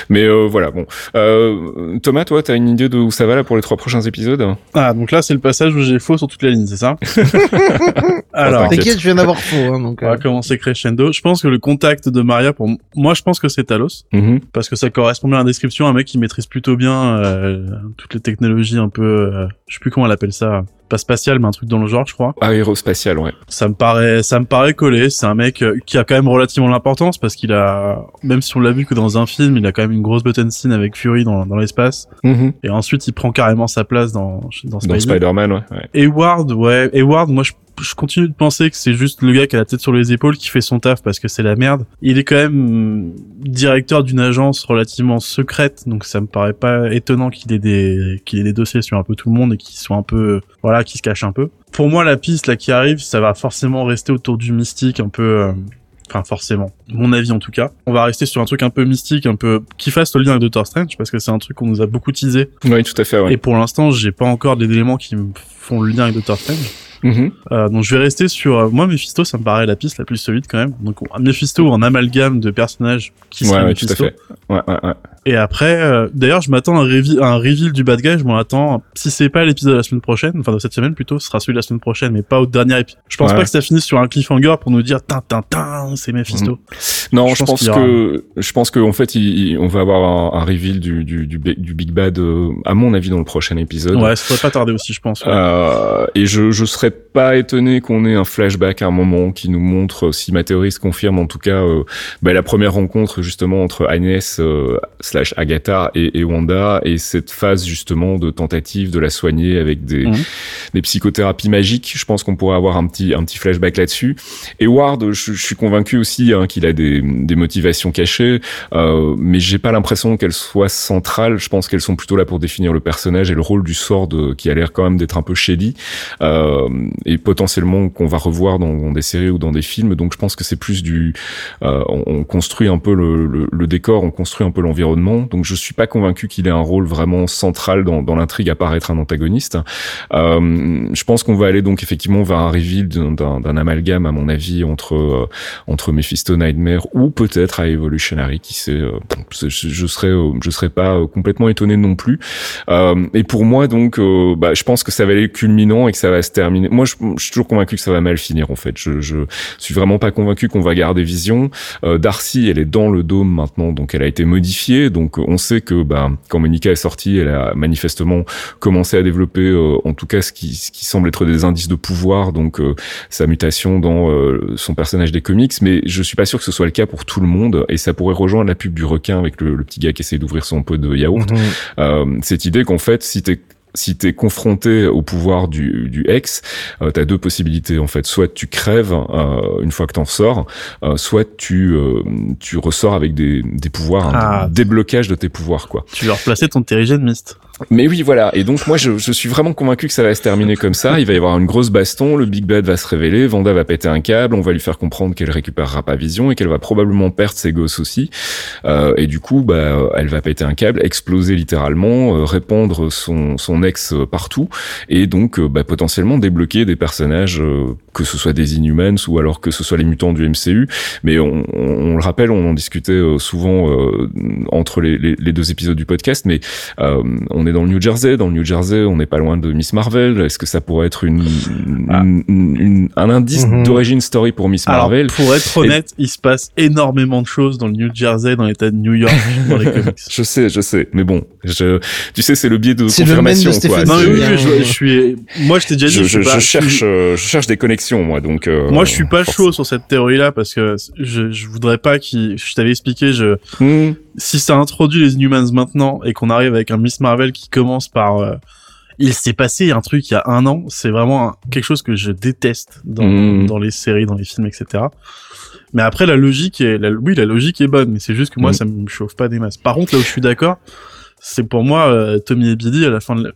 Speaker 1: Mais euh, voilà, bon. Euh, Thomas, toi, t'as une idée de où ça va là pour les trois prochains épisodes?
Speaker 5: Ah, donc là, c'est le passage où j'ai faux sur toute la ligne, c'est ça? Alors,
Speaker 1: t'inquiète.
Speaker 4: Je viens d'avoir faux, hein, donc.
Speaker 5: on va commencer crescendo. Je pense que le contact de Maria, pour moi, je pense que c'est Talos.
Speaker 1: Mhm.
Speaker 5: Parce que ça correspond bien à la description, un mec qui maîtrise plutôt bien euh, toutes les technologies un peu, euh, je sais plus comment elle appelle ça, pas spatial, mais un truc dans le genre, je crois.
Speaker 1: Aérospatial, ouais.
Speaker 5: Ça me paraît, ça me paraît collé. C'est un mec euh, qui a quand même relativement l'importance parce qu'il a, même si on l'a vu que dans un film, il a quand même une grosse button scene avec Fury dans, dans l'espace.
Speaker 1: Mhm.
Speaker 5: Et ensuite, il prend carrément sa place dans, dans
Speaker 1: Dans. Spider-Man, ouais. ouais.
Speaker 5: Hayward, ouais, Hayward, moi je, je continue de penser que c'est juste le gars qui a la tête sur les épaules qui fait son taf parce que c'est la merde. Il est quand même directeur d'une agence relativement secrète, donc ça me paraît pas étonnant qu'il ait des qu'il ait des dossiers sur un peu tout le monde et qu'il soit un peu voilà, qui se cache un peu. Pour moi, la piste là qui arrive, ça va forcément rester autour du mystique, un peu. euh, Enfin, forcément. Mon avis, en tout cas. On va rester sur un truc un peu mystique, un peu, qui fasse le lien avec Doctor Strange, parce que c'est un truc qu'on nous a beaucoup teasé.
Speaker 1: Oui, tout à fait, ouais.
Speaker 5: Et pour l'instant, j'ai pas encore des éléments qui me font le lien avec Doctor Strange.
Speaker 1: Mhm.
Speaker 5: Euh, donc je vais rester sur euh, moi Mephisto ça me paraît la piste la plus solide quand même donc on- Mephisto en amalgame de personnages qui
Speaker 1: Ouais,
Speaker 5: serait
Speaker 1: ouais, tout à
Speaker 5: Mephisto
Speaker 1: fait. Ouais, ouais, ouais.
Speaker 5: Et après euh, d'ailleurs je m'attends à un, à un reveal du bad guy je m'en attends si c'est pas l'épisode de la semaine prochaine enfin de cette semaine plutôt ce sera celui de la semaine prochaine mais pas au dernier épisode je pense
Speaker 1: Ouais.
Speaker 5: pas que ça finisse sur un cliffhanger pour nous dire tin tin tin c'est Mephisto
Speaker 1: Non,
Speaker 5: Je
Speaker 1: je,
Speaker 5: pense aura
Speaker 1: que je pense que en fait, il- il- on va avoir un, un reveal du, du, du, bi- du Big Bad, euh, à mon avis, dans le prochain épisode.
Speaker 5: ouais ça pourrait pas tarder aussi je pense ouais.
Speaker 1: Euh, et je je serais pas étonné qu'on ait un flashback à un moment qui nous montre, euh, si ma théorie se confirme en tout cas, euh, bah, la première rencontre justement entre Agnès euh, slash Agatha et, et Wanda et cette phase justement de tentative de la soigner avec des,
Speaker 5: Mhm.
Speaker 1: des psychothérapies magiques. Je pense qu'on pourrait avoir un petit un petit flashback là-dessus. Et Ward, je, je suis convaincu aussi hein, qu'il a des, des motivations cachées, euh, mais j'ai pas l'impression qu'elles soient centrales. Je pense qu'elles sont plutôt là pour définir le personnage et le rôle du sort de, qui a l'air quand même d'être un peu shady euh, et potentiellement qu'on va revoir dans, dans des séries ou dans des films. Donc je pense que c'est plus du, euh, on, on construit un peu le, le, le décor, on construit un peu l'environnement. Donc je suis pas convaincu qu'il ait un rôle vraiment central dans, dans l'intrigue à part être un antagoniste. Euh, je pense qu'on va aller donc effectivement vers un reveal d'un- amalgame à mon avis entre euh, entre Mephisto Nightmare ou peut-être à Evolutionary qui sait euh, je, je serais euh, je serais pas euh, complètement étonné non plus. Euh, et pour moi donc bah, je pense que ça va aller culminant et que ça va se terminer. Moi je, je suis toujours convaincu que ça va mal finir en fait. Je, je suis vraiment pas convaincu qu'on va garder Vision. Darcy elle est dans le dôme maintenant donc elle a été modifiée donc on sait que bah, quand Monica est sortie elle a manifestement commencé à développer euh, en tout cas ce qui, ce qui semble être des indices de pouvoir donc euh, sa mutation dans euh, son personnage des comics mais je suis pas sûr que ce soit le cas pour tout le monde et ça pourrait rejoindre la pub du requin avec le, le petit gars qui essaie d'ouvrir son pot de yaourt
Speaker 4: Mhm.
Speaker 1: euh, cette idée qu'en fait si t'es si t'es confronté au pouvoir du, du ex, euh, t'as deux possibilités en fait. Soit tu crèves euh, une fois que t'en sors, euh, soit tu euh, tu ressors avec des, des pouvoirs, un
Speaker 5: Ah.
Speaker 1: déblocage de tes pouvoirs quoi.
Speaker 5: tu veux replacer ton terrigène mist
Speaker 1: Mais oui, voilà. Et donc moi, je, je, suis vraiment convaincu que ça va se terminer comme ça. Il va y avoir une grosse baston, le Big Bad va se révéler, Vanda va péter un câble, on va lui faire comprendre qu'elle récupérera pas Vision et qu'elle va probablement perdre ses gosses aussi. Euh, et du coup, bah, elle va péter un câble, exploser littéralement, euh, répandre son, son ex partout, et donc bah, potentiellement débloquer des personnages, euh, que ce soit des Inhumans ou alors que ce soit les mutants du MCU. Mais on, on, le rappelle, on en discutait euh, souvent entre les, les, les, deux épisodes du podcast, mais on est dans le New Jersey. Dans le New Jersey, on n'est pas loin de Miss Marvel. Est-ce que ça pourrait être une,
Speaker 5: Ah.
Speaker 1: une- une- un indice
Speaker 4: Mhm.
Speaker 1: d'origine story pour Miss
Speaker 5: Alors,
Speaker 1: Marvel
Speaker 5: pour être honnête, il se passe énormément de choses dans le New Jersey, dans l'état de New York, dans les comics.
Speaker 1: Je sais, je sais, mais bon, je, tu sais, c'est le biais de
Speaker 4: main de
Speaker 1: confirmation, quoi.
Speaker 4: Stephen
Speaker 5: Non, oui, oui, je, je suis, moi, je t'ai déjà dit,
Speaker 1: je,
Speaker 5: je,
Speaker 1: je-
Speaker 5: pas-
Speaker 1: je cherche, je cherche des connexions, moi, donc. euh,
Speaker 5: moi, je suis pas
Speaker 1: forcément.
Speaker 5: chaud sur cette théorie-là parce que je, je voudrais pas qu'il, je t'avais expliqué, je,
Speaker 1: Hmm.
Speaker 5: Si ça introduit les Inhumans maintenant et qu'on arrive avec un Miss Marvel qui commence par euh, il s'est passé un truc il y a un an, c'est vraiment un- quelque chose que je déteste dans, dans les séries, dans les films, etc. Mais après la logique est, la, oui la logique est bonne, mais c'est juste que moi
Speaker 1: Mhm.
Speaker 5: ça me chauffe pas des masses. Par contre là où je suis d'accord, c'est pour moi euh, Tommy et Billy à la fin de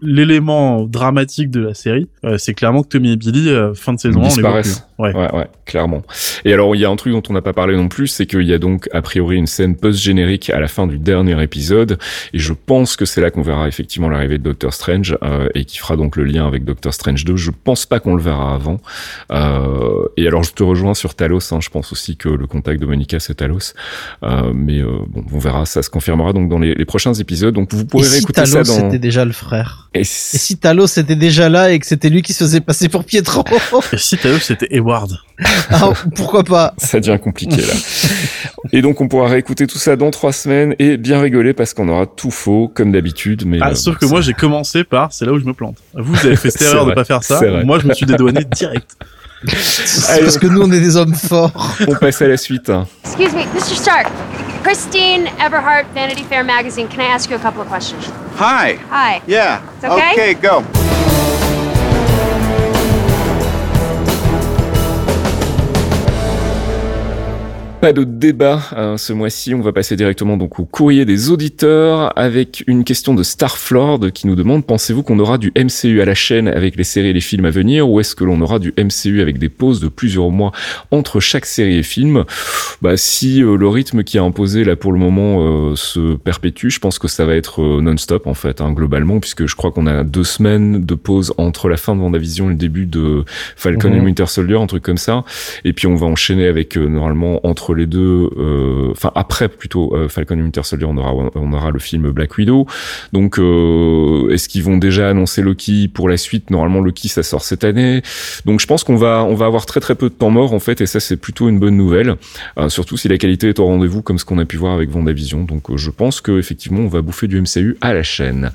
Speaker 5: l'élément dramatique de la série, euh, c'est clairement que Tommy et Billy euh, fin de saison 1 on les voit plus.
Speaker 1: disparaissent.
Speaker 5: Ouais.
Speaker 1: Ouais, ouais, clairement. Et alors, il y a un truc dont on n'a pas parlé non plus, c'est qu'il y a donc, a priori, une scène post-générique à la fin du dernier épisode, et je pense que c'est là qu'on verra effectivement l'arrivée de Doctor Strange, euh, et qui fera donc le lien avec Doctor Strange 2. Je pense pas qu'on le verra avant. Euh, et alors, je te rejoins sur Talos, hein, je pense aussi que le contact de Monica, c'est Talos. Euh, mais euh, bon, on verra, ça se confirmera donc dans les, les prochains épisodes. Donc, vous
Speaker 4: Et
Speaker 1: pourrez
Speaker 4: si
Speaker 1: réécouter
Speaker 4: Talos
Speaker 1: ça dans...
Speaker 4: c'était déjà le frère
Speaker 1: Et
Speaker 4: Et
Speaker 1: si-
Speaker 4: si Talos était déjà là et que c'était lui qui se faisait passer pour Pietro
Speaker 5: Et si vu c'était Hayward.
Speaker 4: ah, Pourquoi pas
Speaker 1: Ça devient compliqué là. Et donc on pourra réécouter tout ça dans trois semaines et bien rigoler parce qu'on aura tout faux comme d'habitude. Mais
Speaker 5: Ah,
Speaker 1: euh,
Speaker 5: sauf
Speaker 1: bon,
Speaker 5: que moi j'ai commencé par, c'est là où je me plante. Vous, vous avez fait cette erreur de pas faire ça. Moi, je me suis dédouané direct.
Speaker 4: Parce que nous on est des hommes forts.
Speaker 1: on passe à la suite.
Speaker 11: Excuse me, Mr. Stark. Christine Everhart, Vanity Fair magazine. Can I ask you a couple of questions?
Speaker 9: Hi.
Speaker 11: Hi.
Speaker 9: Yeah.
Speaker 11: It's okay?
Speaker 9: go.
Speaker 1: Pas de débat hein, ce mois-ci, on va passer directement donc au courrier des auditeurs avec une question de Starflord qui nous demande pensez-vous qu'on aura du MCU à la chaîne avec les séries et les films à venir ou est-ce que l'on aura du MCU avec des pauses de plusieurs mois entre chaque série et film? Bah si euh, le rythme qui est imposé là pour le moment euh, se perpétue, je pense que ça va être euh, non-stop en fait hein, globalement puisque je crois qu'on a deux semaines de pause entre la fin de Vendavision et le début de Falcon
Speaker 4: Mhm.
Speaker 1: et Winter Soldier, un truc comme ça. Et puis on va enchaîner avec euh, normalement entre les deux, euh, enfin après plutôt euh, Falcon et Winter Soldier, on aura on aura le film Black Widow. Donc euh, est-ce qu'ils vont déjà annoncer Loki pour la suite? Normalement Loki ça sort cette année. Donc je pense qu'on va on va avoir très très peu de temps mort en fait et ça c'est plutôt une bonne nouvelle. Surtout si la qualité est au rendez-vous comme ce qu'on a pu voir avec Vendavision. Donc je pense que effectivement on va bouffer du MCU à la chaîne.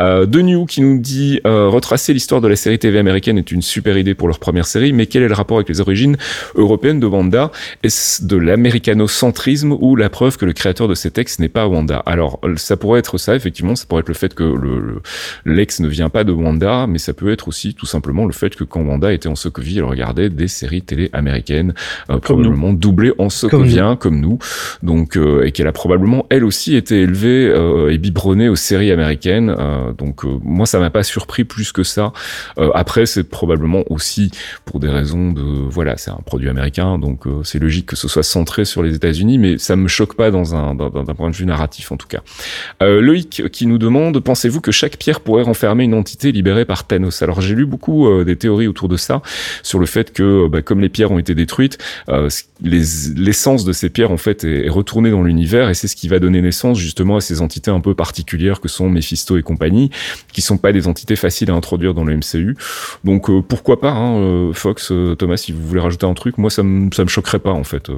Speaker 1: Euh, de New qui nous dit euh, retracer l'histoire de la série TV américaine est une super idée pour leur première série, mais quel est le rapport avec les origines européennes de Wanda? Est-ce de l'américano-centrisme ou la preuve que le créateur de ces textes n'est pas Wanda Alors ça pourrait être ça, effectivement, ça pourrait être le fait que le, le- l'ex ne vient pas de Wanda, mais ça peut être aussi tout simplement le fait que quand Wanda était en Sokovie, elle regardait des séries télé américaines, euh, probablement doublées en sokovien comme nous, donc euh, et qu'elle a probablement elle aussi été élevée euh, et biberonnée aux séries américaines. donc moi ça m'a pas surpris plus que ça. Après c'est probablement aussi pour des raisons de voilà c'est un produit américain donc c'est logique que ce soit centré sur les États-Unis, mais ça me choque pas dans un d'un point de vue narratif en tout cas. Euh, Loïc qui nous demande pensez-vous que chaque pierre pourrait renfermer une entité libérée par Thanos? Alors j'ai lu beaucoup euh, des théories autour de ça sur le fait que bah, comme les pierres ont été détruites, euh, les- l'essence de ces pierres en fait est, est retournée dans l'univers et c'est ce qui va donner naissance justement à ces entités un peu particulières que sont Mephisto et compagnie, qui sont pas des entités faciles à introduire dans le MCU. Donc euh, pourquoi pas, hein, euh, Fox, euh, Thomas, si vous voulez rajouter un truc, moi ça me ça me choquerait pas en fait.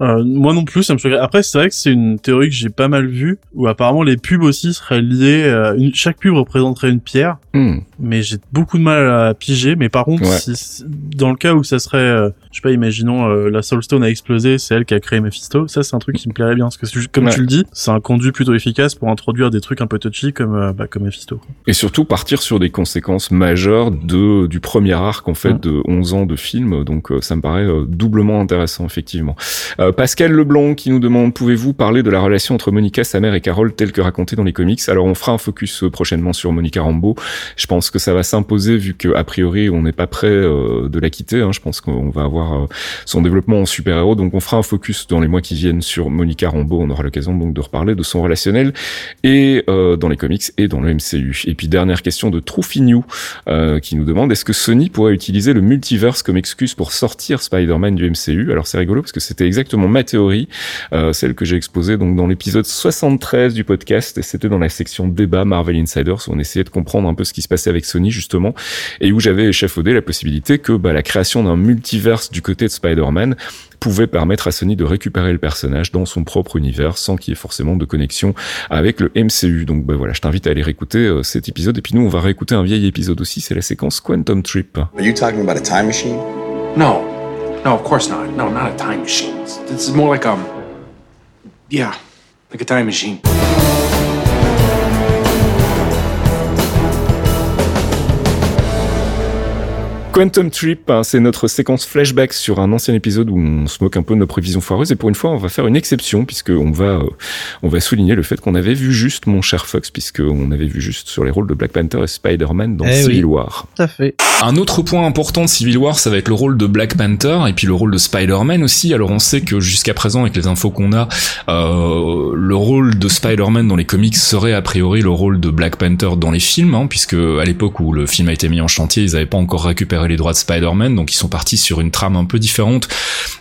Speaker 1: Euh.
Speaker 5: Moi non plus, ça me choquerait. Après, c'est vrai que c'est une théorie que j'ai pas mal vue, où apparemment les pubs aussi seraient liées. euh, une- chaque pub représenterait une pierre,
Speaker 1: Hmm.
Speaker 5: mais j'ai beaucoup de mal à piger. Mais par contre,
Speaker 1: Ouais.
Speaker 5: si, dans le cas où ça serait, euh, je sais pas, imaginons euh, la Soul Stone a explosé, c'est elle qui a créé Mephisto. Ça, c'est un truc qui me plairait bien, parce que comme
Speaker 1: Ouais.
Speaker 5: tu le dis, c'est un conduit plutôt efficace pour introduire des trucs un peu touchy comme euh, bah, comme Mephisto.
Speaker 1: Et surtout partir sur des conséquences majeures de du premier arc en fait
Speaker 5: Mm.
Speaker 1: de 11 ans de film, donc ça me paraît doublement intéressant effectivement. Euh, Euh, Pascal Leblanc qui nous demande pouvez-vous parler de la relation entre Monica, sa mère et Carole telle que racontée dans les comics? Alors on fera un focus euh, prochainement sur Monica Rambeau. Je pense que ça va s'imposer vu que a priori on n'est pas prêt euh, de la quitter. Hein. Je pense qu'on va avoir son développement en super-héros. Donc on fera un focus dans les mois qui viennent sur Monica Rambeau. On aura l'occasion donc de reparler de son relationnel et dans les comics et dans le MCU. Et puis dernière question de Troufinou qui nous demande est-ce que Sony pourrait utiliser le multiverse comme excuse pour sortir Spider-Man du MCU Alors c'est rigolo parce que c'était exactement ma théorie, euh, celle que j'ai exposée donc dans l'épisode 73 du podcast et c'était dans la section débat Marvel Insiders où on essayait de comprendre un peu ce qui se passait avec Sony justement et où j'avais échafaudé la possibilité que bah, la création d'un multiverse du côté de Spider-Man pouvait permettre à Sony de récupérer le personnage dans son propre univers sans qu'il y ait forcément de connexion avec le MCU. Donc bah, voilà, je t'invite à aller réécouter euh, cet épisode et puis nous on va réécouter un vieil épisode aussi, c'est la séquence Quantum Trip.
Speaker 10: Are you talking about a time machine?
Speaker 7: No. No, of course not. No, not a time machine. This is more like um. Yeah, like a time machine.
Speaker 1: Quantum Trip, hein, c'est notre séquence flashback sur un ancien épisode où on se moque un peu de nos prévisions foireuses et pour une fois on va faire une exception puisque on va euh, on va souligner le fait qu'on avait vu juste mon cher Fox puisque on avait vu juste sur les rôles de Black Panther et Spider-Man dans
Speaker 4: Eh
Speaker 1: Civil
Speaker 4: oui.
Speaker 1: War.
Speaker 4: Tout à fait.
Speaker 12: Un autre point important de Civil War, ça va être le rôle de Black Panther et puis le rôle de Spider-Man aussi. Alors on sait que jusqu'à présent, avec les infos qu'on a, euh, le rôle de Spider-Man dans les comics serait a priori le rôle de Black Panther dans les films, hein, puisque à l'époque où le film a été mis en chantier, ils n'avaient pas encore récupéré les droits de Spider-Man, donc ils sont partis sur une trame un peu différente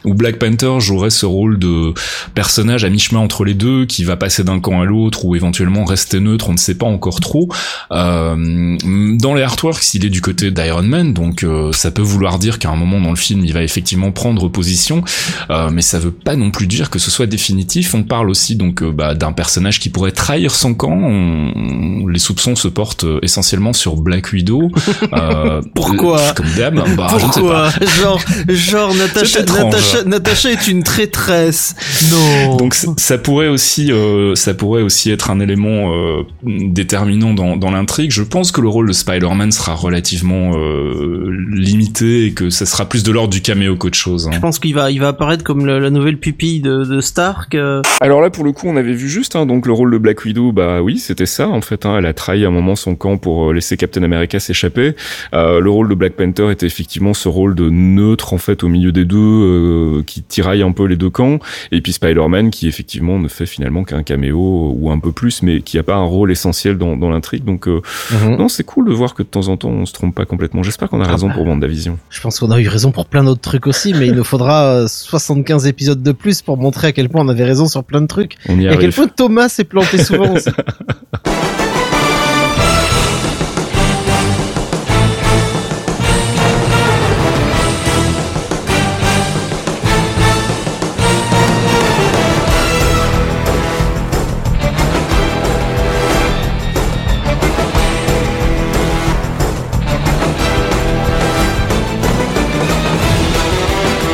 Speaker 12: où Black Panther jouerait ce rôle de personnage à mi-chemin entre les deux, qui va passer d'un camp à l'autre ou éventuellement rester neutre, on ne sait pas encore trop. Euh, dans les artworks, il est du côté d'Iron Man, donc euh, ça peut vouloir dire qu'à un moment dans le film, il va effectivement prendre position, euh, mais ça veut pas non plus dire que ce soit définitif. On parle aussi donc euh, bah, d'un personnage qui pourrait trahir son camp. On- les soupçons se portent euh, essentiellement sur Black Widow. Euh,
Speaker 4: Pourquoi?
Speaker 12: Comme Bah, je ne sais
Speaker 4: Pourquoi
Speaker 12: pas.
Speaker 4: Genre, genre Natacha. Natacha, Natacha est une traîtresse. Non.
Speaker 12: Donc ça pourrait aussi, euh, ça pourrait aussi être un élément euh, déterminant dans, dans l'intrigue. Je pense que le rôle de Spider-Man sera relativement euh, limité et que ça sera plus de l'ordre du caméo qu'autre chose. hein.
Speaker 4: Je pense qu'il va, il va apparaître comme le- la nouvelle pupille de, de Stark. euh.
Speaker 1: Alors là, pour le coup, on avait vu juste, hein, donc le rôle de Black Widow, bah oui, c'était ça, en fait. Hein, elle a trahi à un moment son camp pour laisser Captain America s'échapper. Euh, le rôle de Black Panther était effectivement ce rôle de neutre, en fait, au milieu des deux, euh, qui tiraille un peu les deux camps. Et puis Spider-Man, qui effectivement ne fait finalement qu'un caméo, ou un peu plus, mais qui a pas un rôle essentiel dans, dans l'intrigue. Donc, euh, non, c'est cool de voir que de temps en temps, on se trompe pas complètement. J'espère qu'on a raison pour WandaVision.
Speaker 4: Je pense qu'on a eu raison pour plein d'autres trucs aussi, mais il nous faudra euh, 75 épisodes de plus pour montrer à quel point on avait raison sur plein de trucs.
Speaker 1: On y
Speaker 4: Et à quel point Thomas s'est planté souvent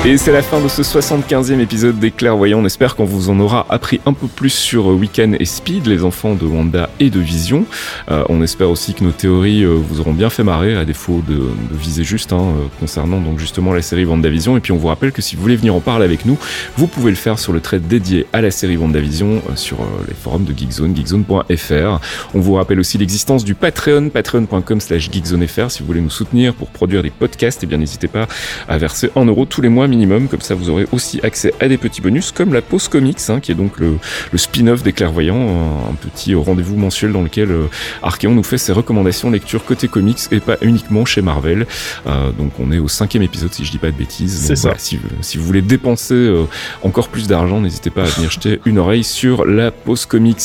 Speaker 1: Et c'est la fin de ce 75e épisode des Clairvoyants. On espère qu'on vous en aura appris un peu plus sur euh, Weekend et Speed, les enfants de Wanda et de Vision. Euh, on espère aussi que nos théories euh, vous auront bien fait marrer, à défaut de, de viser juste, hein, euh, concernant donc justement la série WandaVision. Et puis on vous rappelle que si vous voulez venir en parler avec nous, vous pouvez le faire sur le thread dédié à la série WandaVision sur les forums de Geekzone, geekzone.fr. On vous rappelle aussi l'existence du Patreon, patreon.com slash geekzonefr. Si vous voulez nous soutenir pour produire des podcasts, eh bien n'hésitez pas à verser 1 euro tous les mois minimum. Comme ça, vous aurez aussi accès à des petits bonus comme la pause comics, hein, qui est donc le, le spin-off des clairvoyants, un, un petit rendez-vous mensuel dans lequel euh, Archeon nous fait ses recommandations lecture côté comics et pas uniquement chez Marvel. Euh, donc on est au cinquième épisode si je dis pas de bêtises. Donc voilà, si, vous- si vous voulez dépenser euh, encore plus d'argent, n'hésitez pas à venir jeter une oreille sur la pause comics.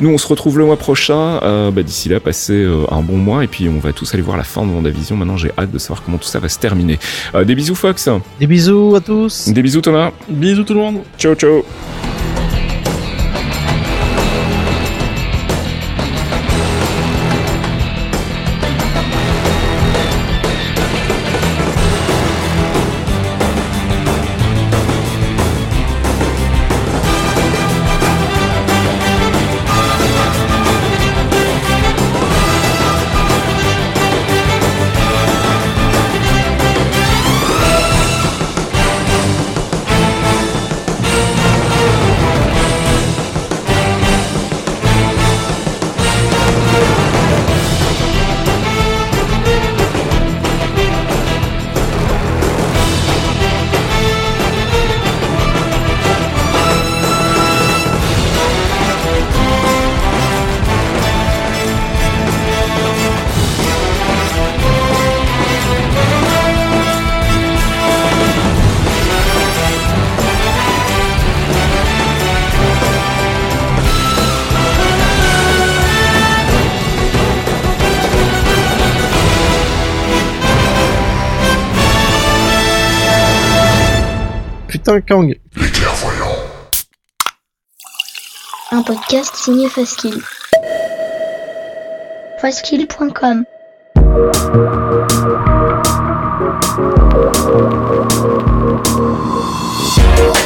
Speaker 1: Nous, on se retrouve le mois prochain. Euh, bah, D'ici là, passez euh, un bon mois et puis on va tous aller voir la fin de Vendavision. Maintenant, j'ai hâte de savoir comment tout ça va se terminer. Euh, des bisous, Fox.
Speaker 4: Des bisous à tous.
Speaker 1: Des bisous, Thomas.
Speaker 5: Bisous tout le monde.
Speaker 1: Ciao, ciao.
Speaker 13: Signé Faskill. Faskill.com